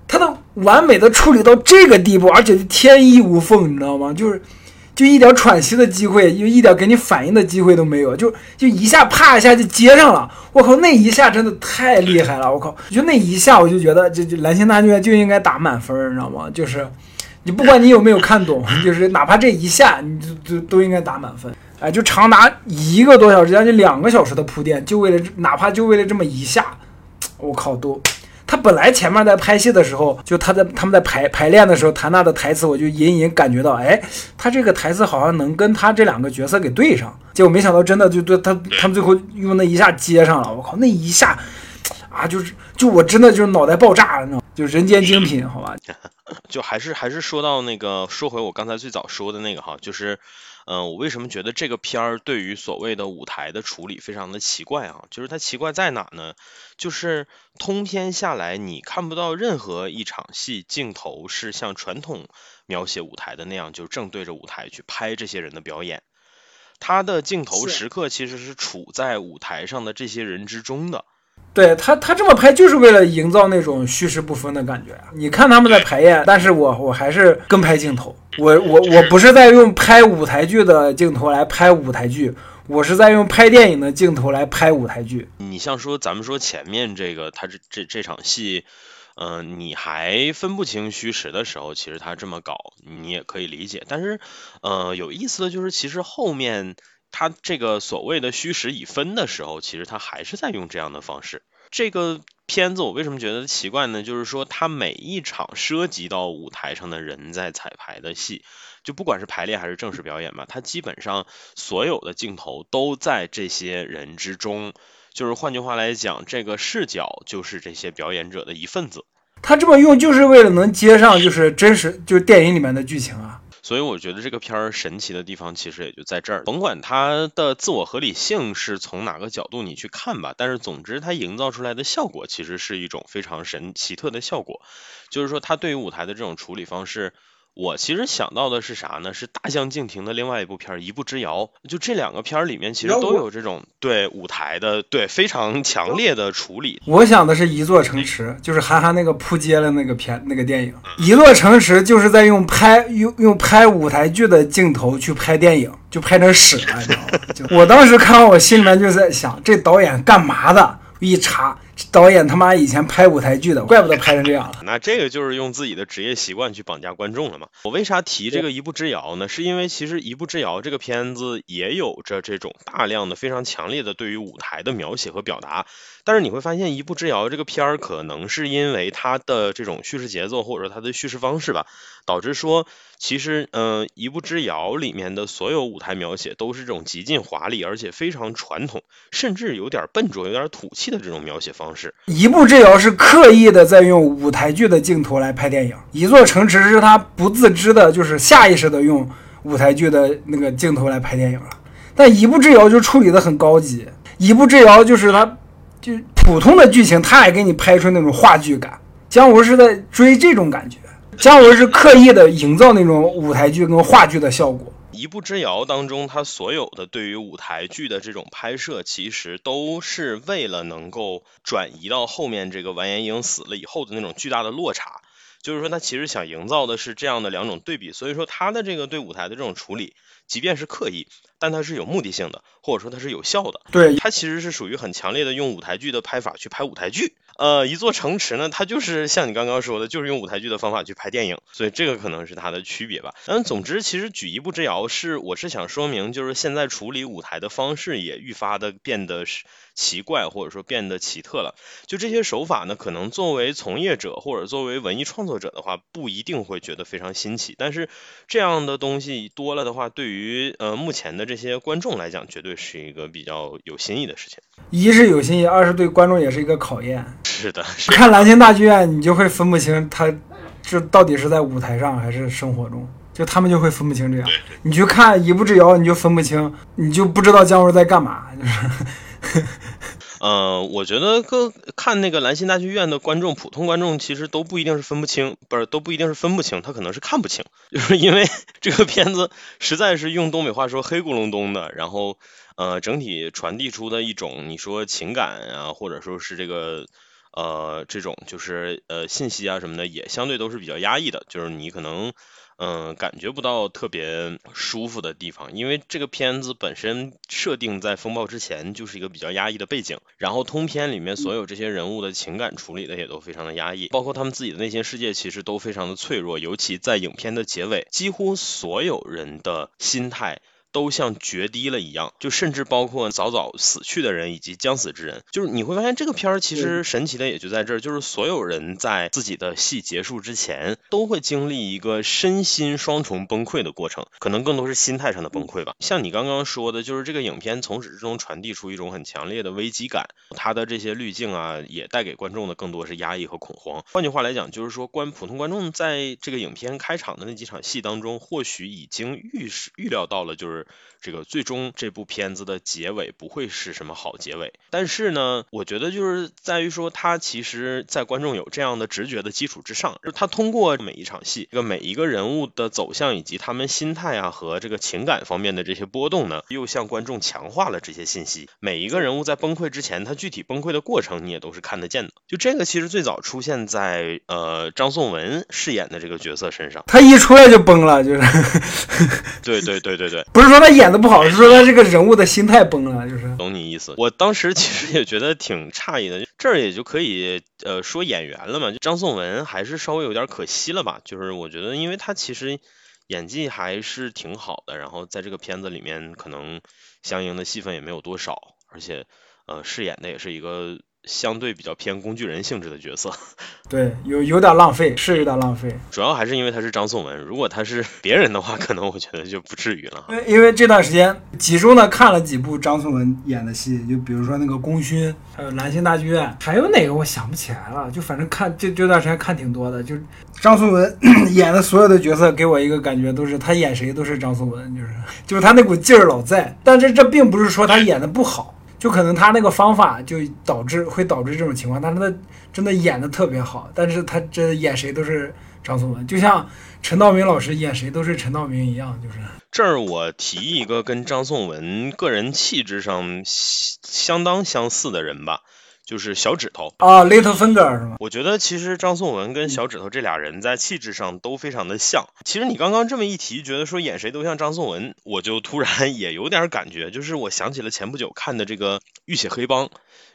他的完美的处理到这个地步，而且天衣无缝，你知道吗？就是就一点喘息的机会，就一点给你反应的机会都没有，就就一下啪一下就接上了。我靠，那一下真的太厉害了！我靠，就那一下我就觉得，这这蓝星大剧院就应该打满分，你知道吗？就是。你不管你有没有看懂，(laughs) 就是哪怕这一下，你就就都应该打满分。哎，就长达一个多小时，将近两个小时的铺垫，就为了哪怕就为了这么一下，我靠，都。他本来前面在拍戏的时候，就他在他们在排排练的时候，谭娜的台词，我就隐隐感觉到，哎，他这个台词好像能跟他这两个角色给对上。结果没想到，真的就对他他们最后用那一下接上了。我靠，那一下啊，就是就我真的就是脑袋爆炸了，你知道吗？就人间精品，好吧。(laughs) 就还是还是说到那个，说回我刚才最早说的那个哈，就是，嗯，我为什么觉得这个片儿对于所谓的舞台的处理非常的奇怪啊？就是它奇怪在哪呢？就是通篇下来你看不到任何一场戏镜头是像传统描写舞台的那样，就正对着舞台去拍这些人的表演，他的镜头时刻其实是处在舞台上的这些人之中的。对他，他这么拍就是为了营造那种虚实不分的感觉啊！你看他们在排演，但是我我还是跟拍镜头，我我我不是在用拍舞台剧的镜头来拍舞台剧，我是在用拍电影的镜头来拍舞台剧。你像说咱们说前面这个，他这这这场戏，嗯，你还分不清虚实的时候，其实他这么搞你也可以理解。但是，呃，有意思的就是，其实后面。他这个所谓的虚实已分的时候，其实他还是在用这样的方式。这个片子我为什么觉得奇怪呢？就是说，他每一场涉及到舞台上的人在彩排的戏，就不管是排练还是正式表演吧，他基本上所有的镜头都在这些人之中。就是换句话来讲，这个视角就是这些表演者的一份子。他这么用就是为了能接上，就是真实，就是电影里面的剧情啊。所以我觉得这个片儿神奇的地方其实也就在这儿，甭管它的自我合理性是从哪个角度你去看吧，但是总之它营造出来的效果其实是一种非常神奇特的效果，就是说它对于舞台的这种处理方式。我其实想到的是啥呢？是大相径庭的另外一部片《一步之遥》。就这两个片儿里面，其实都有这种对舞台的对非常强烈的处理。我想的是一座城池，就是韩寒那个扑街的那个片那个电影。一座城池就是在用拍用用拍舞台剧的镜头去拍电影，就拍成屎了，你知道吗？(laughs) 我当时看完，我心里面就在想，这导演干嘛的？一查。导演他妈以前拍舞台剧的，怪不得拍成这样了。那这个就是用自己的职业习惯去绑架观众了嘛？我为啥提这个《一步之遥》呢？是因为其实《一步之遥》这个片子也有着这种大量的、非常强烈的对于舞台的描写和表达。但是你会发现，《一步之遥》这个片儿可能是因为它的这种叙事节奏或者说它的叙事方式吧，导致说其实嗯，《一步之遥》里面的所有舞台描写都是这种极尽华丽而且非常传统，甚至有点笨拙、有点土气的这种描写方式。一步之遥是刻意的在用舞台剧的镜头来拍电影，一座城池是他不自知的，就是下意识的用舞台剧的那个镜头来拍电影了。但《一步之遥》就处理的很高级，《一步之遥》就是他就普通的剧情，他也给你拍出那种话剧感。姜文是在追这种感觉，姜文是刻意的营造那种舞台剧跟话剧的效果。一步之遥当中，他所有的对于舞台剧的这种拍摄，其实都是为了能够转移到后面这个完颜英死了以后的那种巨大的落差。就是说，他其实想营造的是这样的两种对比，所以说他的这个对舞台的这种处理，即便是刻意，但它是有目的性的，或者说它是有效的。对，它其实是属于很强烈的用舞台剧的拍法去拍舞台剧。呃，一座城池呢，它就是像你刚刚说的，就是用舞台剧的方法去拍电影，所以这个可能是它的区别吧。嗯，总之，其实举一步之遥是，我是想说明，就是现在处理舞台的方式也愈发的变得是奇怪，或者说变得奇特了。就这些手法呢，可能作为从业者或者作为文艺创作者的话，不一定会觉得非常新奇。但是这样的东西多了的话，对于呃目前的这些观众来讲，绝对是一个比较有新意的事情。一是有新意，二是对观众也是一个考验。是的，是看蓝星大剧院，你就会分不清他这到底是在舞台上还是生活中，就他们就会分不清这样。你去看《一步之遥》，你就分不清，你就不知道姜文在干嘛，就是。呃，我觉得各看那个兰心大剧院的观众，普通观众其实都不一定是分不清，不是都不一定是分不清，他可能是看不清，(laughs) 就是因为 (laughs) 这个片子实在是用东北话说黑咕隆咚的，然后呃整体传递出的一种你说情感啊，或者说是这个呃这种就是呃信息啊什么的，也相对都是比较压抑的，就是你可能。嗯，感觉不到特别舒服的地方，因为这个片子本身设定在风暴之前就是一个比较压抑的背景，然后通篇里面所有这些人物的情感处理的也都非常的压抑，包括他们自己的内心世界其实都非常的脆弱，尤其在影片的结尾，几乎所有人的心态。都像决堤了一样，就甚至包括早早死去的人以及将死之人，就是你会发现这个片儿其实神奇的也就在这儿，就是所有人在自己的戏结束之前都会经历一个身心双重崩溃的过程，可能更多是心态上的崩溃吧。像你刚刚说的，就是这个影片从始至终传递出一种很强烈的危机感，它的这些滤镜啊，也带给观众的更多是压抑和恐慌。换句话来讲，就是说观普通观众在这个影片开场的那几场戏当中，或许已经预示预料到了，就是。这个最终这部片子的结尾不会是什么好结尾，但是呢，我觉得就是在于说，他其实，在观众有这样的直觉的基础之上，就他通过每一场戏，这个每一个人物的走向以及他们心态啊和这个情感方面的这些波动呢，又向观众强化了这些信息。每一个人物在崩溃之前，他具体崩溃的过程你也都是看得见的。就这个其实最早出现在呃张颂文饰演的这个角色身上，他一出来就崩了，就是。(laughs) 对对对对对，不是说他演的不好，是说他这个人物的心态崩了，就是懂你意思。我当时其实也觉得挺诧异的，这儿也就可以呃说演员了嘛，就张颂文还是稍微有点可惜了吧。就是我觉得，因为他其实演技还是挺好的，然后在这个片子里面可能相应的戏份也没有多少，而且呃饰演的也是一个。相对比较偏工具人性质的角色，(laughs) 对，有有点浪费，是有点浪费。主要还是因为他是张颂文，如果他是 (laughs) 别人的话，可能我觉得就不至于了。因为因为这段时间集中的看了几部张颂文演的戏，就比如说那个《功勋》，还有《兰心大剧院》，还有哪个我想不起来了。就反正看这这段时间看挺多的，就张颂文 (clears throat) 演的所有的角色，给我一个感觉都是他演谁都是张颂文，就是就是他那股劲儿老在。但是这并不是说他演的不好。就可能他那个方法就导致会导致这种情况，但是他真的演的特别好，但是他这演谁都是张颂文，就像陈道明老师演谁都是陈道明一样，就是。这儿我提一个跟张颂文个人气质上相当相似的人吧。就是小指头啊，Little Finger 是吗？我觉得其实张颂文跟小指头这俩人在气质上都非常的像。其实你刚刚这么一提，觉得说演谁都像张颂文，我就突然也有点感觉，就是我想起了前不久看的这个《浴血黑帮》。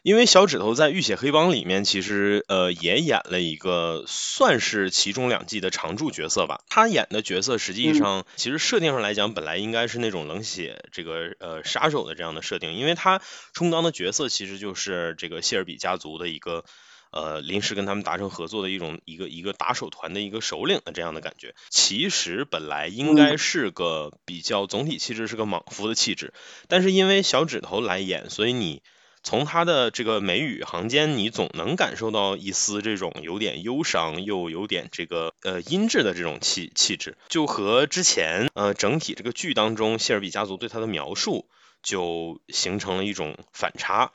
因为小指头在《浴血黑帮》里面，其实呃也演了一个算是其中两季的常驻角色吧。他演的角色实际上其实设定上来讲，本来应该是那种冷血这个呃杀手的这样的设定，因为他充当的角色其实就是这个谢尔比家族的一个呃临时跟他们达成合作的一种一个一个打手团的一个首领的这样的感觉。其实本来应该是个比较总体气质是个莽夫的气质，但是因为小指头来演，所以你。从他的这个眉宇行间，你总能感受到一丝这种有点忧伤又有点这个呃阴质的这种气气质，就和之前呃整体这个剧当中谢尔比家族对他的描述就形成了一种反差。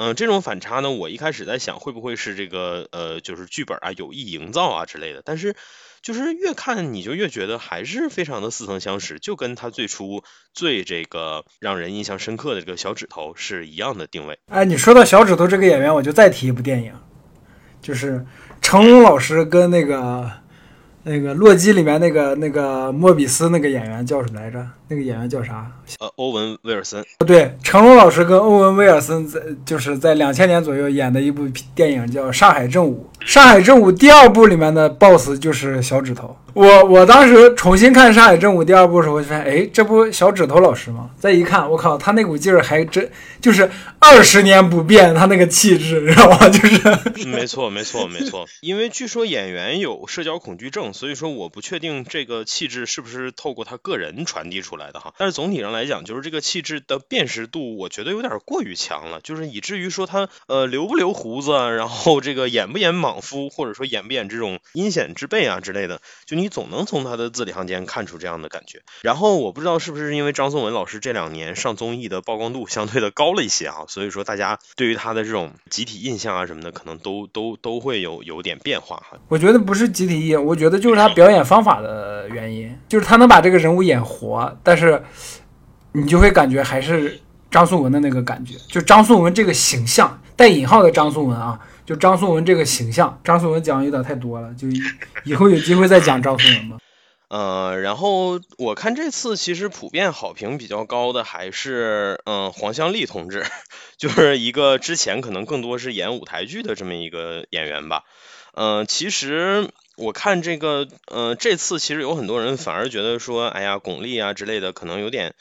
嗯，这种反差呢，我一开始在想会不会是这个呃，就是剧本啊有意营造啊之类的，但是就是越看你就越觉得还是非常的似曾相识，就跟他最初最这个让人印象深刻的这个小指头是一样的定位。哎，你说到小指头这个演员，我就再提一部电影，就是成龙老师跟那个那个《洛基》里面那个那个莫比斯那个演员叫什么来着？那个演员叫啥？呃，欧文威尔森，对，成龙老师跟欧文威尔森在就是在两千年左右演的一部电影叫《上海正午》。《上海正午》第二部里面的 BOSS 就是小指头。我我当时重新看《上海正午》第二部的时候，我就发现，哎，这不小指头老师吗？再一看，我靠，他那股劲儿还真就是二十年不变，他那个气质，知道吗？就是 (laughs) 没错，没错，没错。(laughs) 因为据说演员有社交恐惧症，所以说我不确定这个气质是不是透过他个人传递出来的哈。但是总体上来讲，就是这个气质的辨识度，我觉得有点过于强了，就是以至于说他呃留不留胡子，然后这个演不演莽夫，或者说演不演这种阴险之辈啊之类的，就你总能从他的字里行间看出这样的感觉。然后我不知道是不是因为张颂文老师这两年上综艺的曝光度相对的高了一些啊，所以说大家对于他的这种集体印象啊什么的，可能都都都会有有点变化哈。我觉得不是集体意义，我觉得就是他表演方法的原因，就是他能把这个人物演活，但是你就会感觉还是张颂文的那个感觉，就张颂文这个形象带引号的张颂文啊，就张颂文这个形象，张颂文讲的有点太多了，就以后有机会再讲张颂文吧。(laughs) 呃，然后我看这次其实普遍好评比较高的还是嗯黄湘丽同志，(laughs) 就是一个之前可能更多是演舞台剧的这么一个演员吧。嗯、其实我看这个呃这次其实有很多人反而觉得说，哎呀巩俐啊之类的可能有点，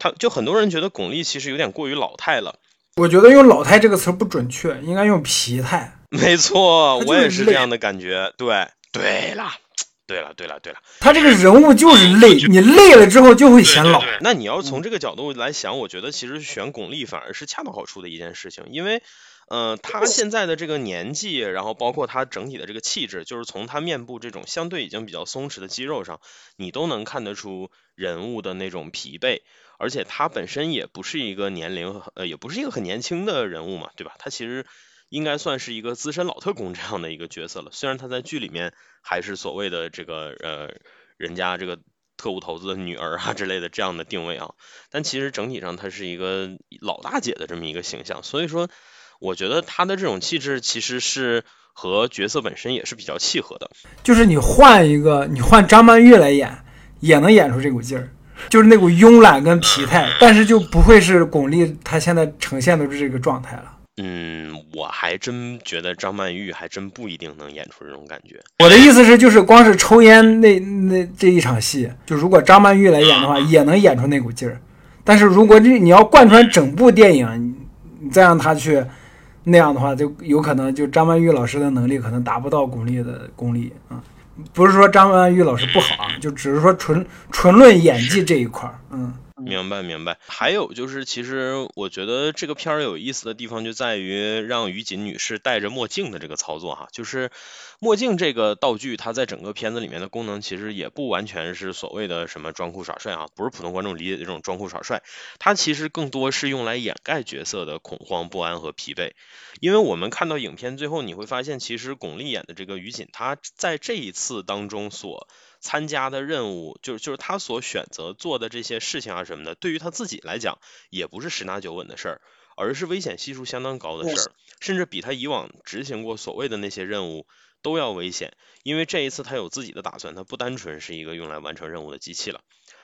他就很多人觉得巩俐其实有点过于老态了。我觉得用“老态”这个词儿不准确，应该用“疲态没错，我也是这样的感觉。对，对了，对了，对了，对了。”。他这个人物就是累，你累了之后就会显老。那你要从这个角度来想，我觉得其实选巩俐反而是恰到好处的一件事情，因为，呃，他现在的这个年纪，然后包括他整体的这个气质，就是从他面部这种相对已经比较松弛的肌肉上，你都能看得出人物的那种疲惫，而且她本身也不是一个年龄，呃，也不是一个很年轻的人物嘛，对吧？她其实应该算是一个资深老特工这样的一个角色了，虽然她在剧里面还是所谓的这个呃人家这个特务头子的女儿啊之类的这样的定位啊，但其实整体上她是一个老大姐的这么一个形象，所以说我觉得她的这种气质其实是和角色本身也是比较契合的。就是你换一个，你换张曼玉来演，也能演出这股劲儿，就是那股慵懒跟疲态，但是就不会是巩俐她现在呈现的这个状态了。嗯，我还真觉得张曼玉还真不一定能演出这种感觉。我的意思是，就是光是抽烟那那这一场戏，就如果张曼玉来演的话，也能演出那股劲儿。但是如果你你要贯穿整部电影，你你再让她去那样的话，就有可能就张曼玉老师的能力可能达不到巩俐的功力啊。不是说张曼玉老师不好啊，就只是说纯纯论演技这一块儿，嗯。明白明白。还有就是，其实我觉得这个片儿有意思的地方就在于让于锦女士戴着墨镜的这个操作哈，就是墨镜这个道具，它在整个片子里面的功能其实也不完全是所谓的什么装酷耍帅啊，不是普通观众理解的这种装酷耍帅，它其实更多是用来掩盖角色的恐慌、不安和疲惫。因为我们看到影片最后，你会发现，其实巩俐演的这个于锦，她在这一次当中所参加的任务，就是就是他所选择做的这些事情啊什么的，对于他自己来讲，也不是十拿九稳的事儿，而是危险系数相当高的事儿，甚至比他以往执行过所谓的那些任务都要危险。因为这一次他有自己的打算，他不单纯是一个用来完成任务的机器了。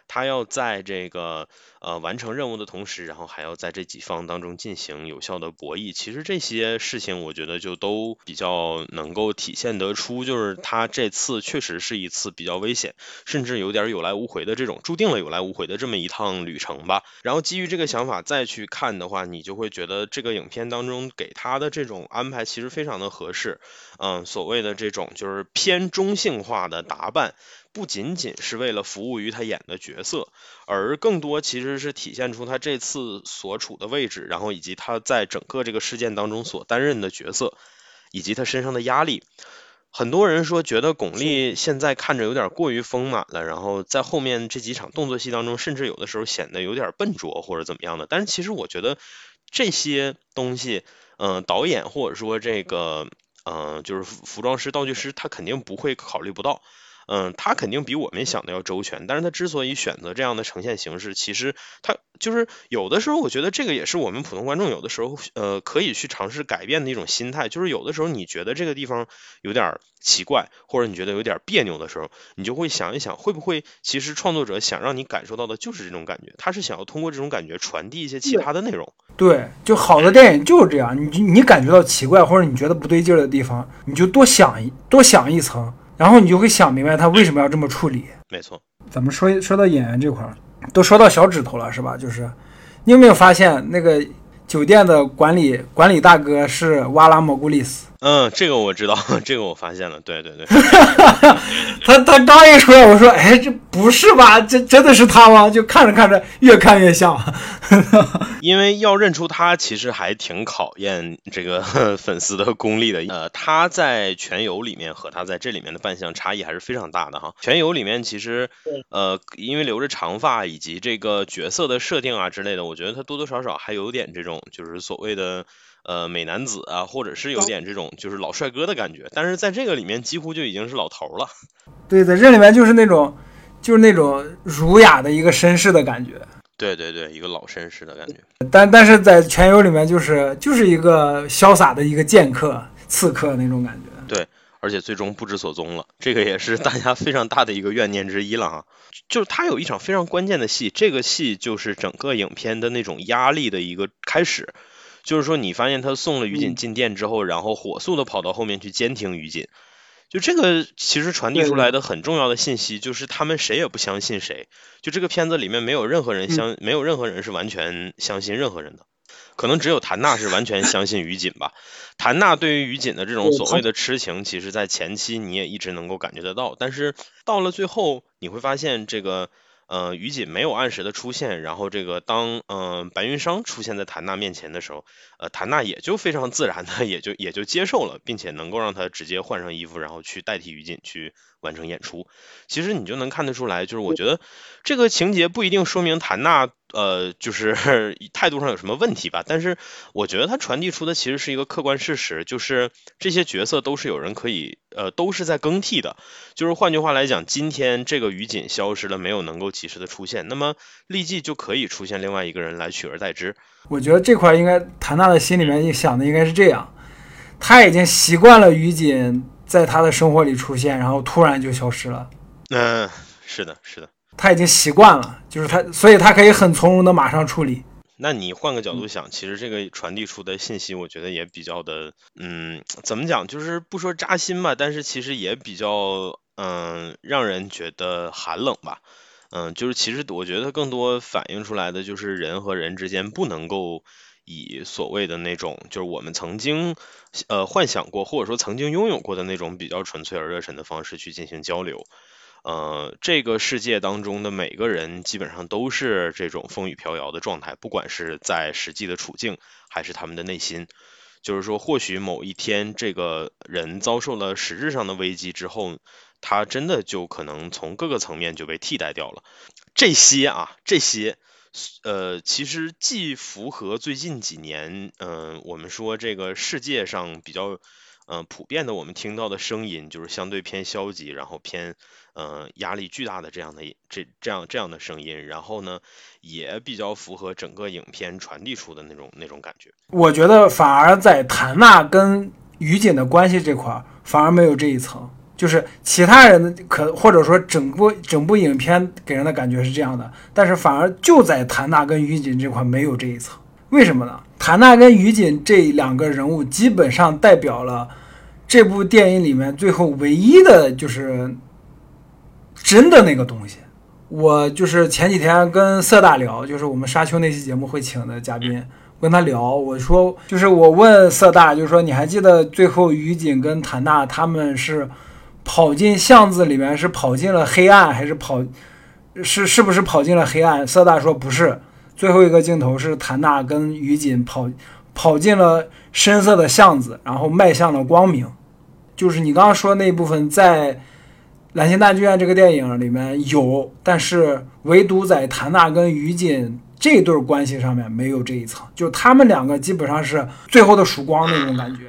他要在这个呃完成任务的同时，然后还要在这几方当中进行有效的博弈。其实这些事情，我觉得就都比较能够体现得出，就是他这次确实是一次比较危险，甚至有点有来无回的这种注定了有来无回的这么一趟旅程吧。然后基于这个想法再去看的话，你就会觉得这个影片当中给他的这种安排其实非常的合适。嗯，所谓的这种就是偏中性化的打扮，不仅仅是为了服务于他演的角色，而更多其实是体现出他这次所处的位置，然后以及他在整个这个事件当中所担任的角色，以及他身上的压力。很多人说觉得巩俐现在看着有点过于丰满了，然后在后面这几场动作戏当中，甚至有的时候显得有点笨拙或者怎么样的。但是其实我觉得这些东西，嗯、导演或者说这个，嗯、就是服装师、道具师，他肯定不会考虑不到。嗯，他肯定比我们想的要周全，但是他之所以选择这样的呈现形式，其实他就是有的时候，我觉得这个也是我们普通观众有的时候，呃，可以去尝试改变的一种心态，就是有的时候你觉得这个地方有点儿奇怪，或者你觉得有点儿别扭的时候，你就会想一想，会不会其实创作者想让你感受到的就是这种感觉，他是想要通过这种感觉传递一些其他的内容。对，就好的电影就是这样，你你感觉到奇怪或者你觉得不对劲儿的地方，你就多想一多想一层，然后你就会想明白他为什么要这么处理。没错，咱们说说到演员这块儿，都说到小指头了，是吧？就是你有没有发现那个酒店的管理管理大哥是瓦拉莫古里斯？嗯，这个我知道，(laughs) 这个我发现了，对对对，(laughs) 他他刚一出来，我说，哎，这不是吧？这真的是他吗？就看着看着，越看越像。(laughs) 因为要认出他，其实还挺考验这个粉丝的功力的。呃，他在《全游》里面和他在这里面的扮相差异还是非常大的哈。《全游》里面其实呃，因为留着长发以及这个角色的设定啊之类的，我觉得他多多少少还有点这种就是所谓的。呃，美男子啊，或者是有点这种就是老帅哥的感觉，但是在这个里面几乎就已经是老头儿了。(laughs) 对，在这里面就是那种，就是那种儒雅的一个绅士的感觉。对对对，一个老绅士的感觉。(laughs) 但但是在全游里面，就是就是一个潇洒的一个剑客、刺客那种感觉。对而且最终不知所踪了，这个也是大家非常大的一个怨念之一了哈。就是他有一场非常关键的戏，这个戏就是整个影片的那种压力的一个开始。就是说，你发现他送了于锦进店之后，然后火速的跑到后面去监听于锦，就这个其实传递出来的很重要的信息，就是他们谁也不相信谁。就这个片子里面没有任何人相，没有任何人是完全相信任何人的。可能只有谭娜是完全相信于锦吧。谭娜对于于锦的这种所谓的痴情，其实在前期你也一直能够感觉得到，但是到了最后，你会发现这个呃于锦没有按时的出现，然后这个当嗯、呃、白云商出现在谭娜面前的时候，呃谭娜也就非常自然的 (laughs) 也就也就接受了，并且能够让他直接换上衣服，然后去代替于锦去完成演出。其实你就能看得出来，就是我觉得这个情节不一定说明谭娜呃就是 (laughs) 态度上有什么问题吧，但是我觉得他传递出的其实是一个客观事实，就是这些角色都是有人可以呃都是在更替的，就是换句话来讲，今天这个于锦消失了，没有能够及时的出现，那么立即就可以出现另外一个人来取而代之。我觉得这块应该谭娜的心里面想的应该是这样，他已经习惯了于锦在他的生活里出现，然后突然就消失了。嗯、是的，是的。他已经习惯了，就是他，所以他可以很从容的马上处理。那你换个角度想，其实这个传递出的信息，我觉得也比较的，嗯，怎么讲，就是不说扎心吧，但是其实也比较，嗯，让人觉得寒冷吧。嗯，就是其实我觉得更多反映出来的就是人和人之间不能够以所谓的那种，就是我们曾经呃幻想过或者说曾经拥有过的那种比较纯粹而热忱的方式去进行交流。呃，这个世界当中的每个人基本上都是这种风雨飘摇的状态，不管是在实际的处境，还是他们的内心。就是说，或许某一天这个人遭受了实质上的危机之后，他真的就可能从各个层面就被替代掉了。这些啊，这些，呃，其实既符合最近几年，嗯、我们说这个世界上比较，呃，普遍的我们听到的声音，就是相对偏消极，然后偏，呃，压力巨大的这样的这这样这样的声音，然后呢，也比较符合整个影片传递出的那种那种感觉。我觉得反而在谭娜跟于锦的关系这块儿，反而没有这一层。就是其他人可或者说整部整部影片给人的感觉是这样的，但是反而就在谭娜跟于锦这块没有这一层，为什么呢？谭娜跟于锦这两个人物基本上代表了这部电影里面最后唯一的就是真的那个东西。我就是前几天跟色大聊，就是我们沙丘那期节目会请的嘉宾，跟他聊，我说就是我问色大，就是说你还记得最后于锦跟谭娜他们是跑进巷子里面是跑进了黑暗，还是跑是是不是跑进了黑暗？色大说不是，最后一个镜头是谭娜跟于锦跑跑进了深色的巷子，然后迈向了光明。就是你刚刚说那部分在《蓝星大剧院》这个电影里面有，但是唯独在谭娜跟于锦这对关系上面没有这一层，就他们两个基本上是最后的曙光那种感觉。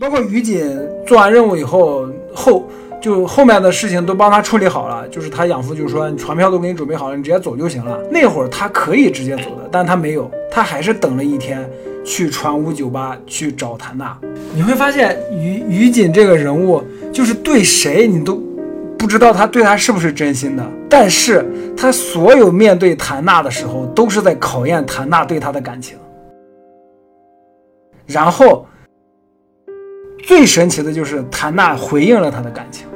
包括于锦做完任务以后，后就后面的事情都帮他处理好了，就是他养父就说你船票都给你准备好了，你直接走就行了。那会儿他可以直接走的，但他没有，他还是等了一天去船坞酒吧去找谭娜。你会发现于于锦这个人物，就是对谁你都不知道他对他是不是真心的，但是他所有面对谭娜的时候，都是在考验谭娜对他的感情。然后。最神奇的就是谭娜回应了他的感情，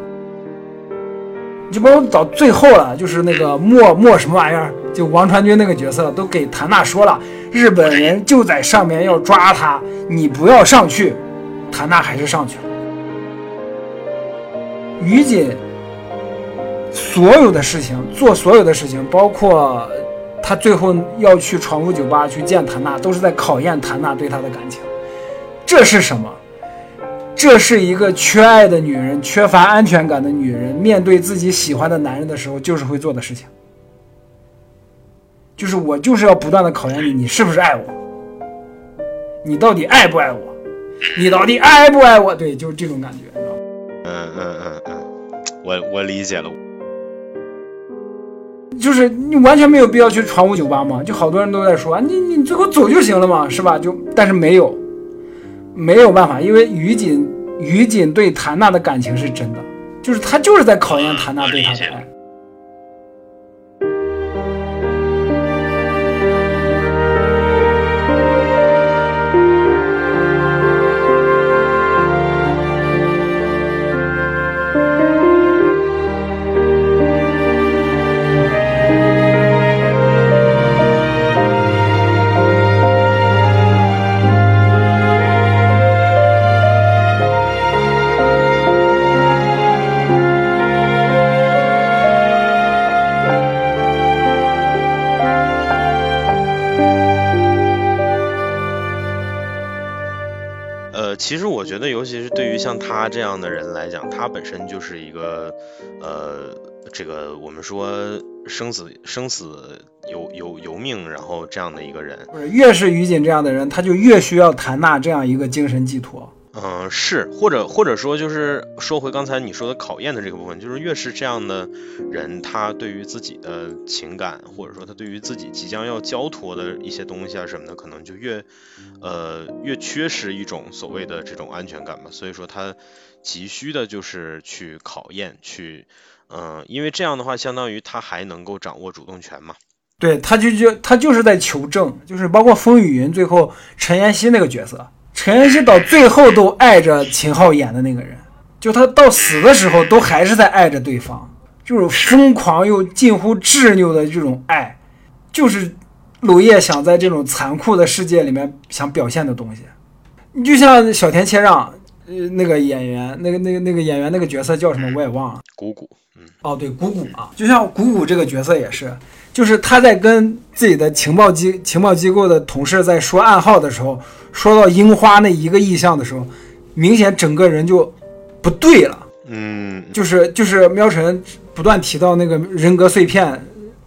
就包括到最后了，就是那个莫莫什么玩意儿，就王传君那个角色都给谭娜说了，日本人就在上面要抓他，你不要上去，谭娜还是上去了。于锦所有的事情做所有的事情，包括他最后要去闯入酒吧去见谭娜，都是在考验谭娜对他的感情。这是什么？这是一个缺爱的女人，缺乏安全感的女人，面对自己喜欢的男人的时候，就是会做的事情。就是我就是要不断的考验你，你是不是爱我？你到底爱不爱我？你到底爱不爱我？对，就是这种感觉，你知道吗？嗯嗯嗯嗯，我我理解了。就是你完全没有必要去传我酒吧嘛，就好多人都在说你你最后走就行了嘛，是吧？就但是没有。没有办法，因为于锦于锦对谭娜的感情是真的，就是他就是在考验谭娜对他的爱。其实我觉得，尤其是对于像他这样的人来讲，他本身就是一个，呃，这个我们说生死生死由由由命，然后这样的一个人。不是，越是于锦这样的人，他就越需要谭娜这样一个精神寄托。嗯，是，或者或者说就是说回刚才你说的考验的这个部分，就是越是这样的人，他对于自己的情感，或者说他对于自己即将要交托的一些东西啊什么的，可能就越呃越缺失一种所谓的这种安全感吧。所以说他急需的就是去考验，去嗯，因为这样的话，相当于他还能够掌握主动权嘛。对，他就就他就是在求证，就是包括风雨云最后陈妍希那个角色。陈妍希到最后都爱着秦昊演的那个人，就他到死的时候都还是在爱着对方，就是疯狂又近乎执拗的这种爱，就是娄烨想在这种残酷的世界里面想表现的东西。你就像小田切让，呃，那个演员，那个那个那个演员那个角色叫什么我也忘了，谷谷，嗯，哦对，谷谷啊，就像谷谷这个角色也是。就是他在跟自己的情报机情报机构的同事在说暗号的时候，说到樱花那一个意象的时候，明显整个人就不对了。嗯，就是就是喵晨不断提到那个人格碎片，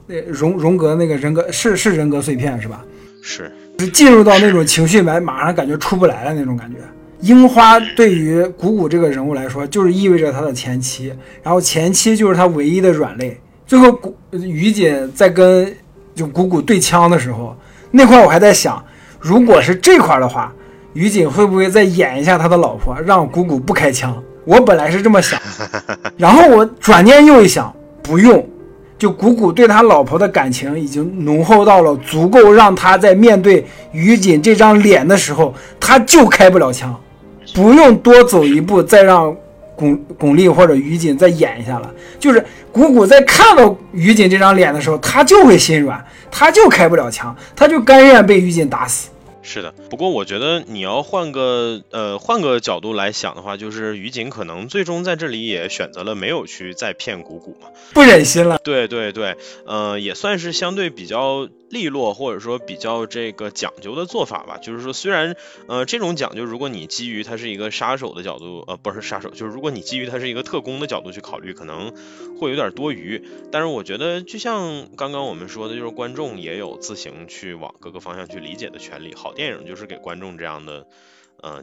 那荣荣格那个人格是是人格碎片是吧？是，是进入到那种情绪里面，马上感觉出不来了那种感觉。樱花对于谷谷这个人物来说，就是意味着他的前妻，然后前妻就是他唯一的软肋。最后，古于锦在跟就谷谷对枪的时候，那块我还在想，如果是这块的话，于锦会不会再演一下他的老婆，让谷谷不开枪？我本来是这么想，(laughs) 然后我转念又一想，不用，就谷谷对他老婆的感情已经浓厚到了足够让他在面对于锦这张脸的时候，他就开不了枪，不用多走一步再让巩巩俐或者于锦再演一下了，就是谷谷在看到于锦这张脸的时候，他就会心软，他就开不了枪，他就甘愿被于锦打死。是的，不过我觉得你要换个呃换个角度来想的话，就是于锦可能最终在这里也选择了没有去再骗谷谷嘛，不忍心了。对对对，呃，也算是相对比较利落或者说比较这个讲究的做法吧。就是说，虽然呃这种讲究，如果你基于他是一个杀手的角度，呃不是杀手，就是如果你基于他是一个特工的角度去考虑，可能会有点多余。但是我觉得，就像刚刚我们说的，就是观众也有自行去往各个方向去理解的权利。好电影就是给观众这样的，呃，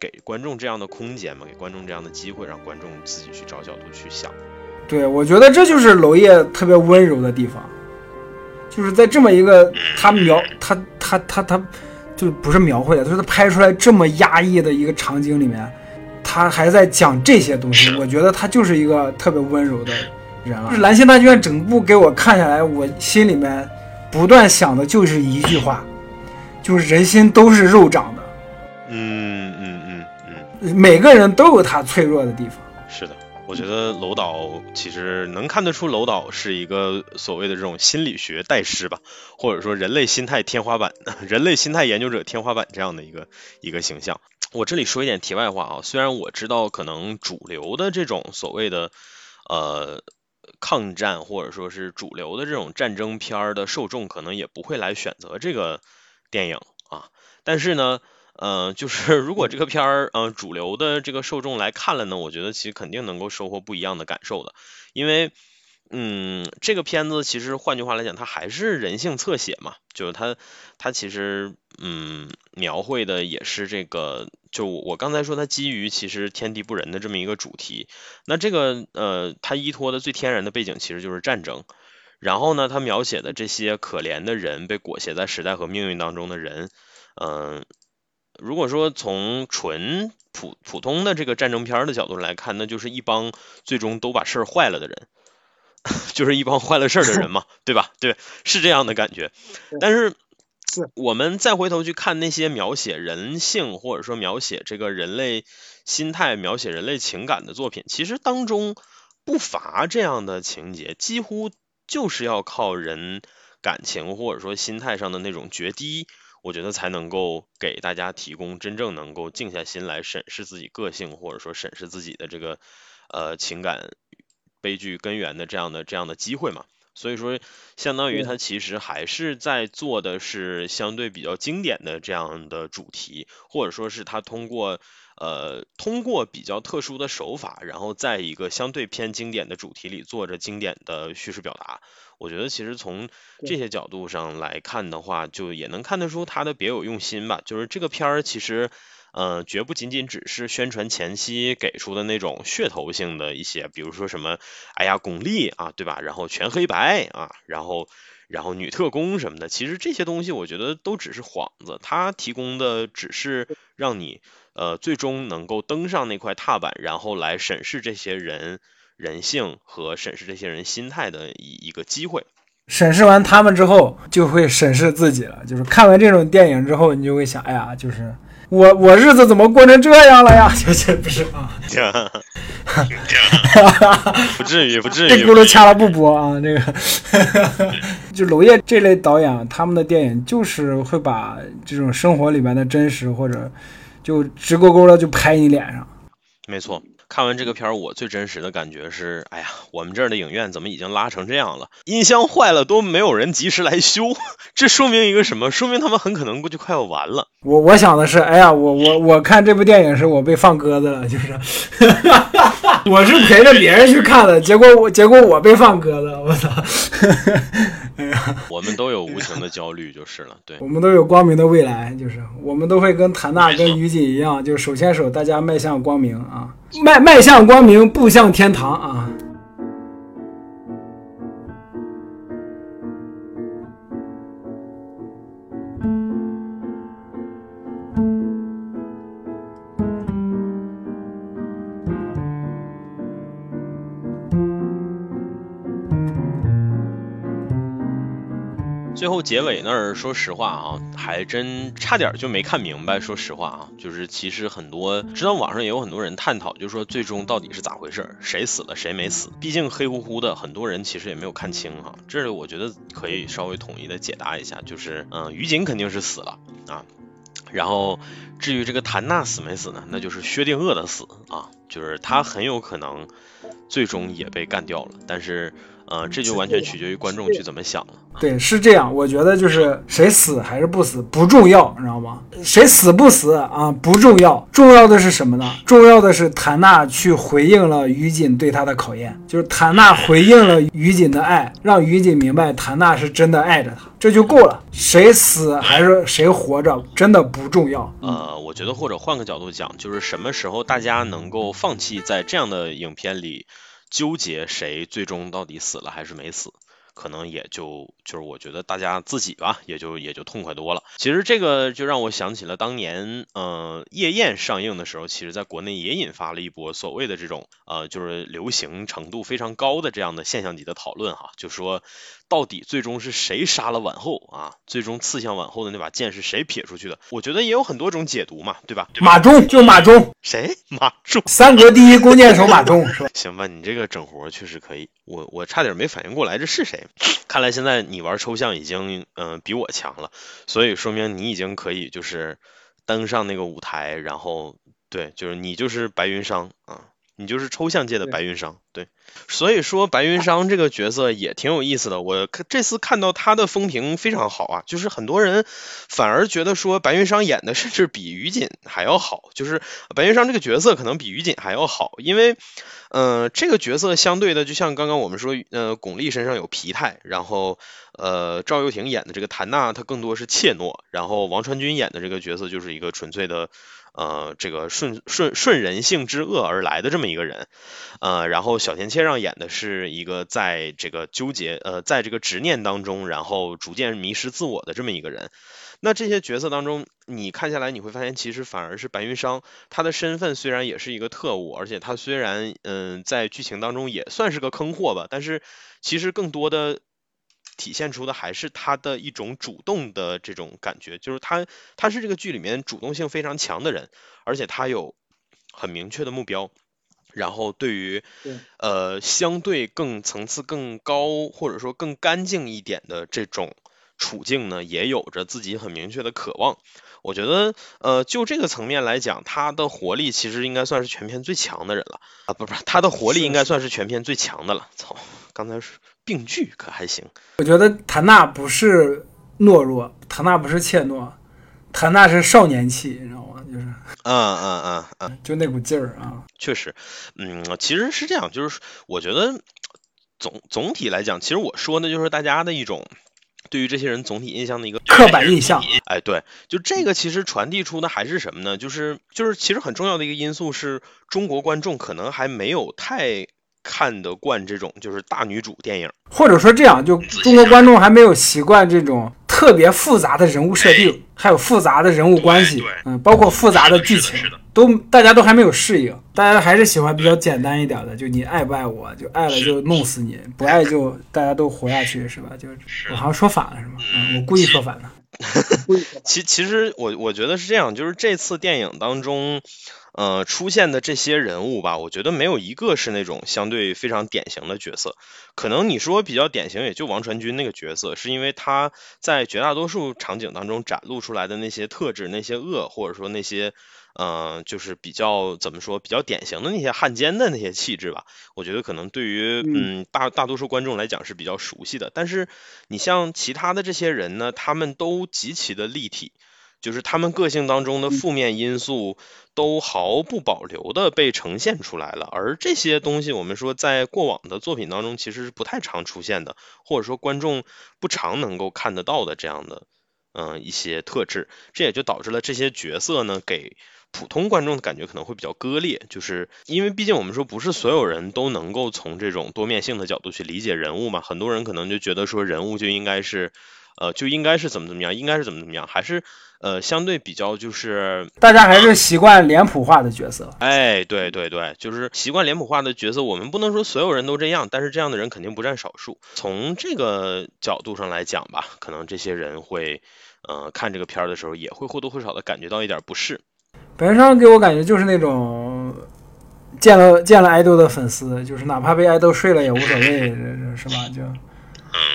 给观众这样的空间嘛，给观众这样的机会，让观众自己去找角度去想。对，我觉得这就是娄烨特别温柔的地方，就是在这么一个他描他他他他，就不是描绘的，就是他拍出来这么压抑的一个场景里面，他还在讲这些东西，我觉得他就是一个特别温柔的人了。就是《蓝星大剧院》整部给我看下来，我心里面不断想的就是一句话，就是人心都是肉长的，嗯嗯嗯嗯，每个人都有他脆弱的地方。是的。我觉得楼导其实能看得出，楼导是一个所谓的这种心理学大师吧，或者说人类心态天花板、(laughs) 人类心态研究者天花板这样的一个一个形象。我这里说一点题外话啊，虽然我知道可能主流的这种所谓的呃抗战或者说是主流的这种战争片儿的受众可能也不会来选择这个电影啊，但是呢。嗯，就是如果这个片儿，嗯，主流的这个受众来看了呢，我觉得其实肯定能够收获不一样的感受的，因为，嗯，这个片子其实换句话来讲，它还是人性侧写嘛，就是它，它其实，嗯，描绘的也是这个，就我刚才说它基于其实天地不仁的这么一个主题，那这个，呃，它依托的最天然的背景其实就是战争，然后呢，他描写的这些可怜的人，被裹挟在时代和命运当中的人，嗯。如果说从纯普普通的这个战争片的角度来看，那就是一帮最终都把事儿坏了的人，(laughs) 就是一帮坏了事儿的人嘛，对吧？对，是这样的感觉。但是，我们再回头去看那些描写人性或者说描写这个人类心态、描写人类情感的作品，其实当中不乏这样的情节，几乎就是要靠人感情或者说心态上的那种决堤。我觉得才能够给大家提供真正能够静下心来审视自己个性，或者说审视自己的这个呃情感悲剧根源的这样的这样的机会嘛。所以说，相当于他其实还是在做的是相对比较经典的这样的主题，或者说是他通过呃通过比较特殊的手法，然后在一个相对偏经典的主题里做着经典的叙事表达。我觉得其实从这些角度上来看的话，就也能看得出他的别有用心吧。就是这个片儿其实，嗯，绝不仅仅只是宣传前期给出的那种噱头性的一些，比如说什么，哎呀，巩俐啊，对吧？然后全黑白啊，然后然后女特工什么的，其实这些东西我觉得都只是幌子，它提供的只是让你呃最终能够登上那块踏板，然后来审视这些人。人性和审视这些人心态的一一个机会，审视完他们之后，就会审视自己了。就是看完这种电影之后，你就会想，哎呀，就是我我日子怎么过成这样了呀？(laughs) 就是不是啊？(laughs) 不至于，不至于。(laughs) 这轱辘掐了不播啊！这个，就娄烨这类导演，他们的电影就是会把这种生活里面的真实，或者就直勾勾的就拍你脸上。没错。看完这个片儿，我最真实的感觉是，哎呀，我们这儿的影院怎么已经拉成这样了？音箱坏了都没有人及时来修，这说明一个什么？说明他们很可能就快要完了。我我想的是，哎呀，我我我看这部电影是我被放鸽子了，就是，(laughs) 我是陪着别人去看的，结果我结果我被放鸽子，我操！(laughs) 哎呀，我们都有无形的焦虑就是了，对，我们都有光明的未来，就是我们都会跟谭娜跟于锦一样，就手牵手，大家迈向光明啊。迈迈向光明，步向天堂啊！最后结尾那儿，说实话啊，还真差点就没看明白。说实话啊，就是其实很多，知道网上也有很多人探讨，就是说最终到底是咋回事，谁死了谁没死。毕竟黑乎乎的，很多人其实也没有看清哈。这我觉得可以稍微统一的解答一下，就是嗯，于锦肯定是死了啊。然后至于这个谭娜死没死呢？那就是薛定谔的死啊，就是他很有可能最终也被干掉了，但是。呃，这就完全取决于观众去怎么想了。对，是这样。我觉得就是谁死还是不死不重要，你知道吗？谁死不死啊不重要，重要的是什么呢？重要的是谭娜去回应了于锦对他的考验，就是谭娜回应了于锦的爱，让于锦明白谭娜是真的爱着他，这就够了。谁死还是谁活着，真的不重要。呃，我觉得或者换个角度讲，就是什么时候大家能够放弃在这样的影片里。纠结谁最终到底死了还是没死，可能也就就是我觉得大家自己吧，也就也就痛快多了。其实这个就让我想起了当年，嗯，夜宴上映的时候，其实在国内也引发了一波所谓的这种呃，就是流行程度非常高的这样的现象级的讨论哈，就说。到底最终是谁杀了婉后啊？最终刺向婉后的那把剑是谁撇出去的？我觉得也有很多种解读嘛，对吧？马忠就马忠，谁？马忠，三国第一弓箭手马忠是吧？(laughs) 行吧，你这个整活确实可以，我我差点没反应过来这是谁。看来现在你玩抽象已经嗯比我强了，所以说明你已经可以就是登上那个舞台，然后对，就是你就是白云商啊，你就是抽象界的白云商，对。所以说白云商这个角色也挺有意思的，我这次看到他的风评非常好啊，就是很多人反而觉得说白云商演的甚至比于锦还要好，就是白云商这个角色可能比于锦还要好，因为嗯这个角色相对的就像刚刚我们说呃巩俐身上有皮态，然后呃赵又廷演的这个谭娜她更多是怯懦，然后王传君演的这个角色就是一个纯粹的。呃，这个顺顺顺人性之恶而来的这么一个人，呃，然后小田切让演的是一个在这个纠结，呃，在这个执念当中，然后逐渐迷失自我的这么一个人。那这些角色当中，你看下来你会发现，其实反而是白云商，他的身份虽然也是一个特务，而且他虽然嗯在剧情当中也算是个坑货吧，但是其实更多的。体现出的还是他的一种主动的这种感觉，就是他他是这个剧里面主动性非常强的人，而且他有很明确的目标，然后对于呃相对更层次更高或者说更干净一点的这种处境呢，也有着自己很明确的渴望。我觉得呃就这个层面来讲，他的活力其实应该算是全片最强的人了啊，不不，他的活力应该算是全片最强的了。操，刚才是。病句可还行？我觉得谭娜不是懦弱，谭娜不是怯懦，谭娜是少年气，你知道吗？就是，嗯嗯嗯嗯，(laughs) 就那股劲儿啊。确实，嗯，其实是这样，就是我觉得总总体来讲，其实我说的就是大家的一种对于这些人总体印象的一个刻板印象。哎，对，就这个其实传递出的还是什么呢？就是就是其实很重要的一个因素是中国观众可能还没有太。看得惯这种就是大女主电影，或者说这样，就中国观众还没有习惯这种特别复杂的人物设定，还有复杂的人物关系，嗯，包括复杂的剧情，都大家都还没有适应，大家还是喜欢比较简单一点的，就你爱不爱我，就爱了就弄死你，不爱就大家都活下去，是吧？就我好像说反了，是吗？嗯，我故意说反的。(laughs) 其其实我我觉得是这样，就是这次电影当中。呃，出现的这些人物吧，我觉得没有一个是那种相对非常典型的角色。可能你说比较典型，也就王传君那个角色，是因为他在绝大多数场景当中展露出来的那些特质、那些恶，或者说那些，嗯，就是比较怎么说，比较典型的那些汉奸的那些气质吧。我觉得可能对于嗯大大多数观众来讲是比较熟悉的。但是你像其他的这些人呢，他们都极其的立体。就是他们个性当中的负面因素都毫不保留的被呈现出来了，而这些东西我们说在过往的作品当中其实是不太常出现的，或者说观众不常能够看得到的这样的嗯一些特质，这也就导致了这些角色呢给普通观众的感觉可能会比较割裂，就是因为毕竟我们说不是所有人都能够从这种多面性的角度去理解人物嘛，很多人可能就觉得说人物就应该是。呃就应该是怎么怎么样，应该是怎么怎么样，还是呃相对比较就是大家还是习惯脸谱化的角色。哎，对对对，就是习惯脸谱化的角色，我们不能说所有人都这样，但是这样的人肯定不占少数。从这个角度上来讲吧，可能这些人会呃看这个片儿的时候，也会或多或少的感觉到一点不适。白山给我感觉就是那种见了见了爱豆的粉丝，就是哪怕被爱豆睡了也无所谓，(laughs) 是吧？就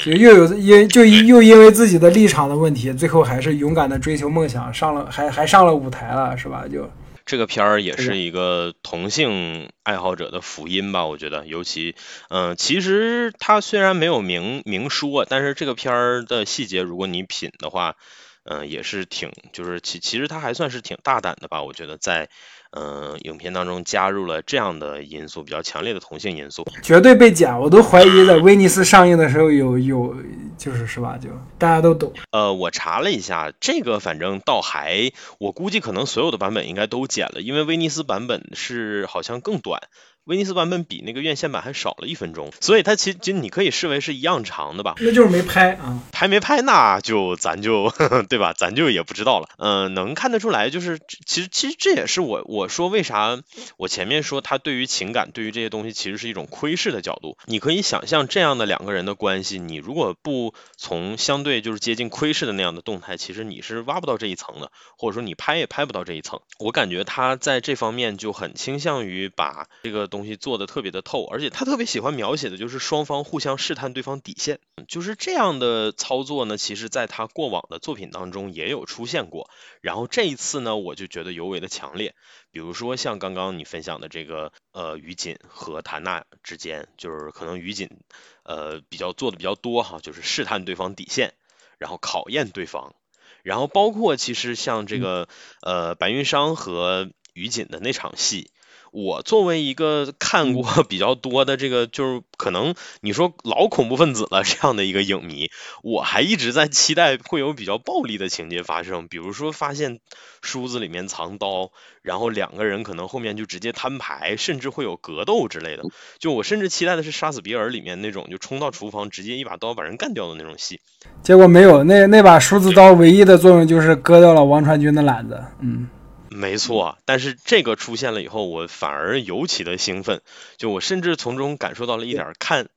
就又有因就又因为自己的立场的问题，最后还是勇敢的追求梦想，上了还还上了舞台了，是吧？就。这个片儿也是是一个同性爱好者的福音吧，我觉得，尤其，嗯、其实他虽然没有明明说，但是这个片儿的细节，如果你品的话，嗯、也是挺，就是其其实他还算是挺大胆的吧，我觉得在，嗯、影片当中加入了这样的因素，比较强烈的同性因素。(laughs) 绝对被剪，我都怀疑在威尼斯上映的时候有有就是是吧？就大家都懂。呃，我查了一下，这个反正倒还，我估计可能所有的版本应该都剪了，因为威尼斯版本是好像更短，威尼斯版本比那个院线版还少了一分钟，所以它其实你可以视为是一样长的吧。那就是没拍啊。拍没拍那就咱就 (laughs) 对吧？咱就也不知道了。嗯、能看得出来，就是其实其实这也是我我说为啥我前面说他对于情感对于这些东西其实是一种窥视的角度。你可以想象这样的两个人的关系，你如果不从相对就是接近窥视的那样的动态，其实你是挖不到这一层的，或者说你拍也拍不到这一层。我感觉他在这方面就很倾向于把这个东西做的特别的透，而且他特别喜欢描写的就是双方互相试探对方底线。就是这样的操作呢，其实在他过往的作品当中也有出现过。然后这一次呢，我就觉得尤为的强烈。比如说像刚刚你分享的这个，呃，于锦和谭娜之间，就是可能于锦，呃，比较做的比较多哈，就是试探对方底线，然后考验对方。然后包括其实像这个，呃，白云商和于锦的那场戏，我作为一个看过 (laughs) 比较多的这个，就是可能你说老恐怖分子了这样的一个影迷，我还一直在期待会有比较暴力的情节发生，比如说发现梳子里面藏刀，然后两个人可能后面就直接摊牌，甚至会有格斗之类的。就我甚至期待的是《杀死比尔》里面那种就冲到厨房直接一把刀把人干掉的那种戏。结果没有，那那把梳子刀唯一的作用就是割掉了王传君的篮子。嗯，没错，但是这个出现了以后，我反而尤其的兴奋，就我甚至从中感受到了一点看，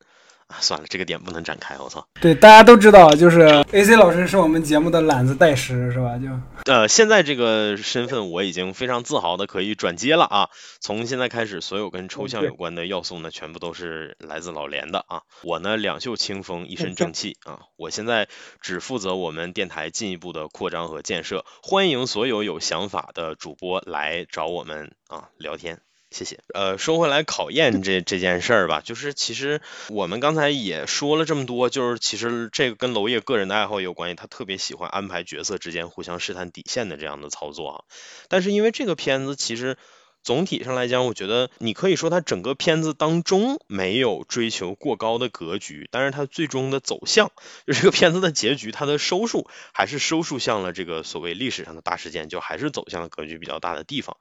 啊，算了，这个点不能展开，我操。对，大家都知道，就是 A C 老师是我们节目的懒子代师，是吧？就呃，现在这个身份我已经非常自豪的可以转接了啊！从现在开始，所有跟抽象有关的要素呢，全部都是来自老连的啊。我呢，两袖清风，一身正气啊！我现在只负责我们电台进一步的扩张和建设，欢迎所有有想法的主播来找我们啊聊天。谢谢。呃，说回来考验这这件事儿吧，就是其实我们刚才也说了这么多，就是其实这个跟娄烨个人的爱好也有关系，他特别喜欢安排角色之间互相试探底线的这样的操作啊。但是因为这个片子其实总体上来讲，我觉得你可以说它整个片子当中没有追求过高的格局，但是它最终的走向，就这个片子的结局，它的收束还是收束向了这个所谓历史上的大事件，就还是走向了格局比较大的地方。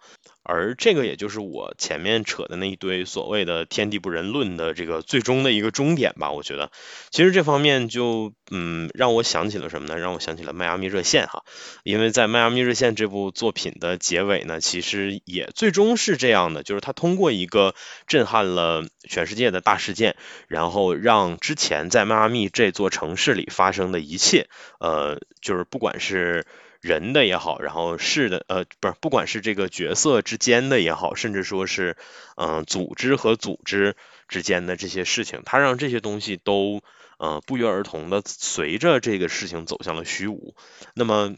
而这个也就是我前面扯的那一堆所谓的天地不仁论的这个最终的一个终点吧。我觉得，其实这方面就嗯让我想起了什么呢？让我想起了迈阿密热线哈，因为在迈阿密热线这部作品的结尾呢，其实也最终是这样的，就是他通过一个震撼了全世界的大事件，然后让之前在迈阿密这座城市里发生的一切，呃，就是不管是人的也好，然后是的，呃，不是，不管是这个角色之间的也好，甚至说是，嗯、组织和组织之间的这些事情，他让这些东西都，呃，不约而同的随着这个事情走向了虚无。那么，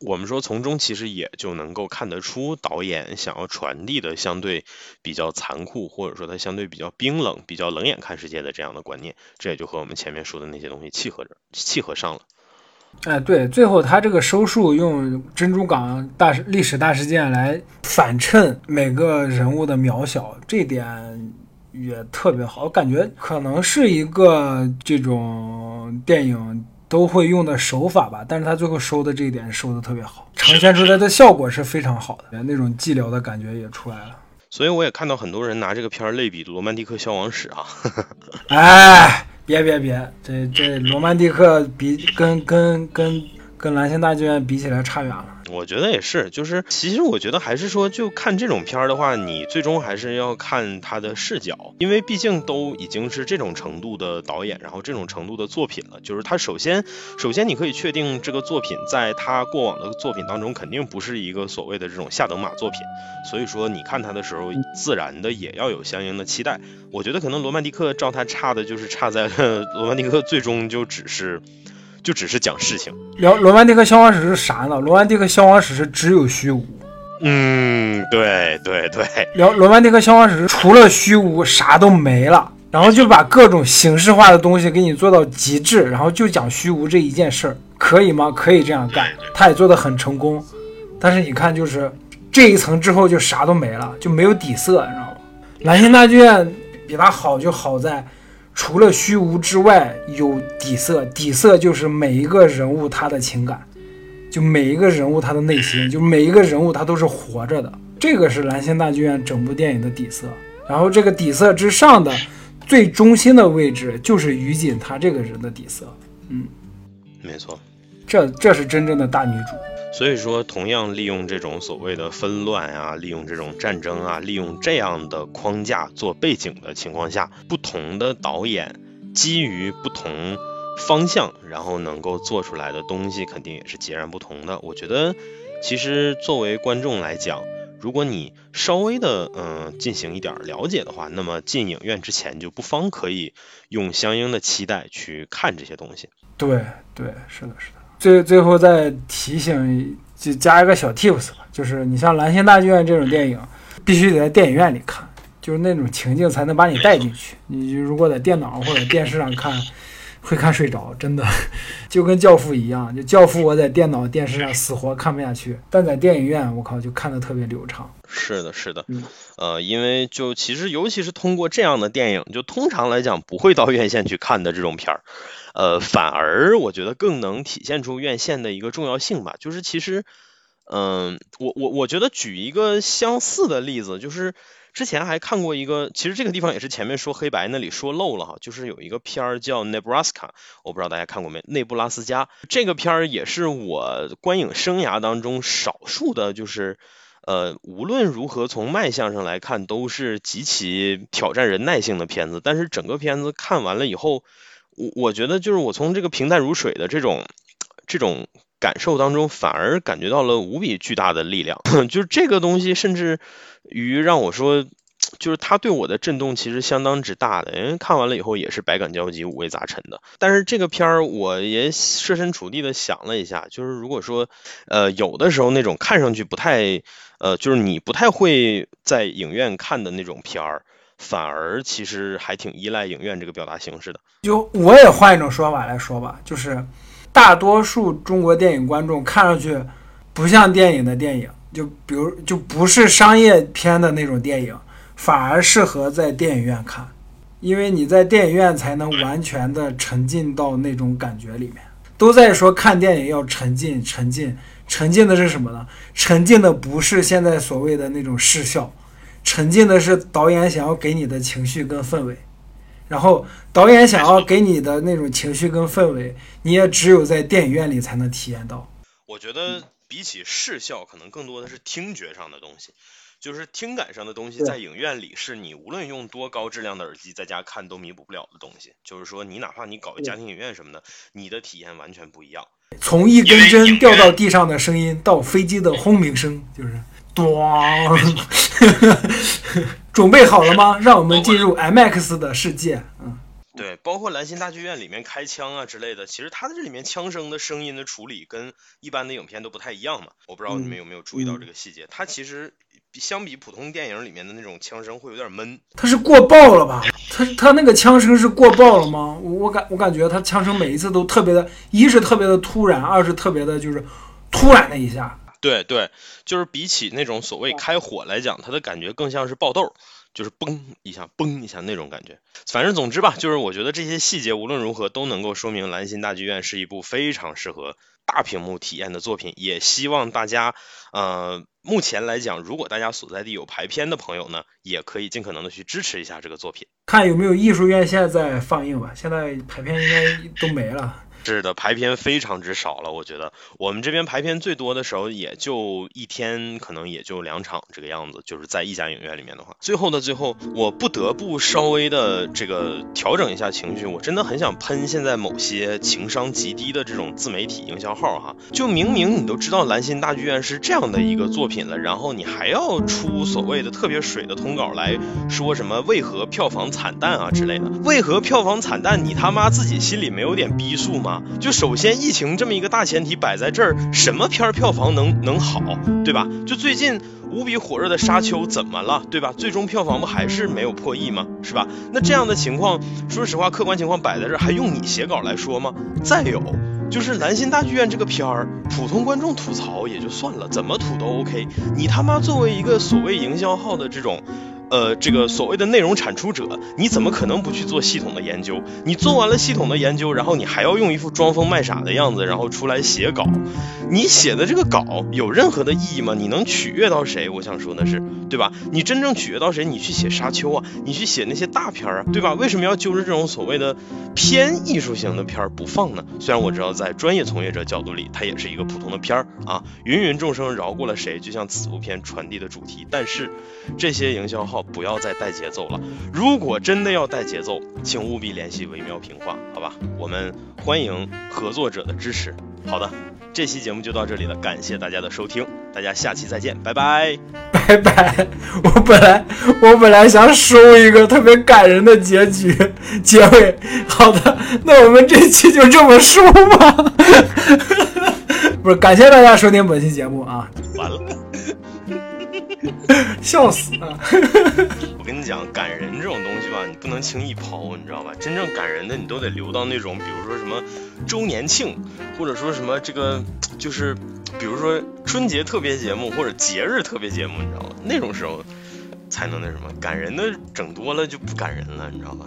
我们说从中其实也就能够看得出导演想要传递的相对比较残酷，或者说他相对比较冰冷、比较冷眼看世界的这样的观念，这也就和我们前面说的那些东西契合着、契合上了。哎，对，最后他这个收束用珍珠港大历史大事件来反衬每个人物的渺小，这点也特别好。我感觉可能是一个这种电影都会用的手法吧，但是他最后收的这一点收的特别好，呈现出来的效果是非常好的，那种寂寥的感觉也出来了。所以我也看到很多人拿这个片儿类比《罗曼蒂克消亡史》啊，(laughs) 哎，别别别，这这罗曼蒂克比跟跟跟跟蓝星大剧院比起来差远了。我觉得也是，就是其实我觉得还是说，就看这种片儿的话，你最终还是要看他的视角，因为毕竟都已经是这种程度的导演，然后这种程度的作品了。就是他首先，首先你可以确定这个作品在他过往的作品当中肯定不是一个所谓的这种下等马作品，所以说你看他的时候，自然的也要有相应的期待。我觉得可能罗曼蒂克照他差的就是差在罗曼蒂克最终就只是。就只是讲事情。聊罗曼蒂克消亡史是啥呢？罗曼蒂克消亡史是只有虚无。嗯，对对对。聊罗曼蒂克消亡史除了虚无啥都没了，然后就把各种形式化的东西给你做到极致，然后就讲虚无这一件事儿，可以吗？可以这样干，他也做得很成功。但是你看，就是这一层之后就啥都没了，就没有底色，你知道吗？兰心大剧院比它好就好在。除了虚无之外，有底色。底色就是每一个人物他的情感，就每一个人物他的内心，就每一个人物他都是活着的。这个是蓝星大剧院整部电影的底色。然后这个底色之上的最中心的位置，就是于锦他这个人的底色。嗯，没错，这这是真正的大女主。所以说，同样利用这种所谓的纷乱啊，利用这种战争啊，利用这样的框架做背景的情况下，不同的导演基于不同方向，然后能够做出来的东西，肯定也是截然不同的。我觉得，其实作为观众来讲，如果你稍微的嗯进行一点了解的话，那么进影院之前就不妨可以用相应的期待去看这些东西。对对，是的，是的。最最后再提醒，就加一个小 tips 吧，就是你像蓝星大剧院这种电影，必须得在电影院里看，就是那种情境才能把你带进去。你如果在电脑或者电视上看，会看睡着，真的，(laughs) 就跟教父一样。就教父我在电脑、电视上死活看不下去，但在电影院，我靠，就看的特别流畅。是的，是的，呃，因为就其实尤其是通过这样的电影，就通常来讲不会到院线去看的这种片儿。呃，反而我觉得更能体现出院线的一个重要性吧。就是其实，嗯，我我我觉得举一个相似的例子，就是之前还看过一个，其实这个地方也是前面说黑白那里说漏了哈，就是有一个片儿叫《Nebraska》，我不知道大家看过没？内布拉斯加这个片儿也是我观影生涯当中少数的，就是呃，无论如何从卖相上来看都是极其挑战人耐性的片子，但是整个片子看完了以后。我我觉得就是我从这个平淡如水的这种这种感受当中，反而感觉到了无比巨大的力量。(coughs) 就是这个东西，甚至于让我说，就是它对我的震动其实相当之大的。因为看完了以后也是百感交集、五味杂陈的。但是这个片儿我也设身处地的想了一下，就是如果说呃有的时候那种看上去不太呃就是你不太会在影院看的那种片儿。反而其实还挺依赖影院这个表达形式的。就我也换一种说法来说吧，就是大多数中国电影观众看上去不像电影的电影，就比如就不是商业片的那种电影，反而适合在电影院看，因为你在电影院才能完全的沉浸到那种感觉里面。都在说看电影要沉浸，沉浸，沉浸的是什么呢？沉浸的不是现在所谓的那种视效。沉浸的是导演想要给你的情绪跟氛围，然后导演想要给你的那种情绪跟氛围，你也只有在电影院里才能体验到。我觉得比起视效，可能更多的是听觉上的东西，就是听感上的东西，在影院里是你无论用多高质量的耳机在家看都弥补不了的东西。就是说，你哪怕你搞家庭影院什么的，你的体验完全不一样。从一根针掉到地上的声音，到飞机的轰鸣声，就是。(laughs) 咣，(laughs) 准备好了吗？让我们进入 MX 的世界。嗯，对，包括兰心大剧院里面开枪啊之类的，其实它的这里面枪声的声音的处理跟一般的影片都不太一样嘛。我不知道你们有没有注意到这个细节，它其实相比普通电影里面的那种枪声会有点闷。它是过爆了吧？它它那个枪声是过爆了吗？我我感我感觉它枪声每一次都特别的，一是特别的突然，二是特别的就是突然的一下。对对，就是比起那种所谓开火来讲，它的感觉更像是爆豆，就是嘣一下，嘣一下那种感觉。反正总之吧，就是我觉得这些细节无论如何都能够说明蓝心大剧院是一部非常适合大屏幕体验的作品，也希望大家呃。目前来讲，如果大家所在地有排片的朋友呢，也可以尽可能的去支持一下这个作品，看有没有艺术院线在放映吧。现在排片应该都没了。是的，排片非常之少了。我觉得我们这边排片最多的时候，也就一天，可能也就两场这个样子。就是在一家影院里面的话，最后的最后，我不得不稍微的这个调整一下情绪。我真的很想喷现在某些情商极低的这种自媒体营销号哈，就明明你都知道蓝心大剧院是这样的一个作品了，然后你还要出所谓的特别水的通稿来说什么为何票房惨淡啊之类的？为何票房惨淡？你他妈自己心里没有点逼数吗？啊就首先疫情这么一个大前提摆在这儿，什么片儿票房能能好，对吧？就最近无比火热的《沙丘》怎么了，对吧？最终票房不还是没有破亿吗？是吧？那这样的情况，说实话，客观情况摆在这儿，还用你写稿来说吗？再有就是《兰心大剧院》这个片儿，普通观众吐槽也就算了，怎么吐都 OK。你他妈作为一个所谓营销号的这种。呃，这个所谓的内容产出者，你怎么可能不去做系统的研究？你做完了系统的研究，然后你还要用一副装疯卖傻的样子，然后出来写稿。你写的这个稿有任何的意义吗？你能取悦到谁？我想说的是，对吧？你真正取悦到谁？你去写沙丘啊，你去写那些大片啊，对吧？为什么要揪着这种所谓的偏艺术型的片儿不放呢？虽然我知道在专业从业者角度里，它也是一个普通的片儿啊，芸芸众生饶过了谁？就像此部片传递的主题。但是这些营销号。不要再带节奏了。如果真的要带节奏，请务必联系微妙平话，好吧？我们欢迎合作者的支持。好的，这期节目就到这里了，感谢大家的收听，大家下期再见，拜拜，拜拜。我本来我本来想收一个特别感人的结局结尾，好的，那我们这期就这么收吧。(laughs) 不是，感谢大家收听本期节目啊。完了。(laughs) 笑死啊！我跟你讲，感人这种东西吧，你不能轻易抛，你知道吧？真正感人的，你都得留到那种，比如说什么周年庆，或者说什么这个，就是比如说春节特别节目或者节日特别节目，你知道吗？那种时候才能那什么，感人的整多了就不感人了，你知道吧？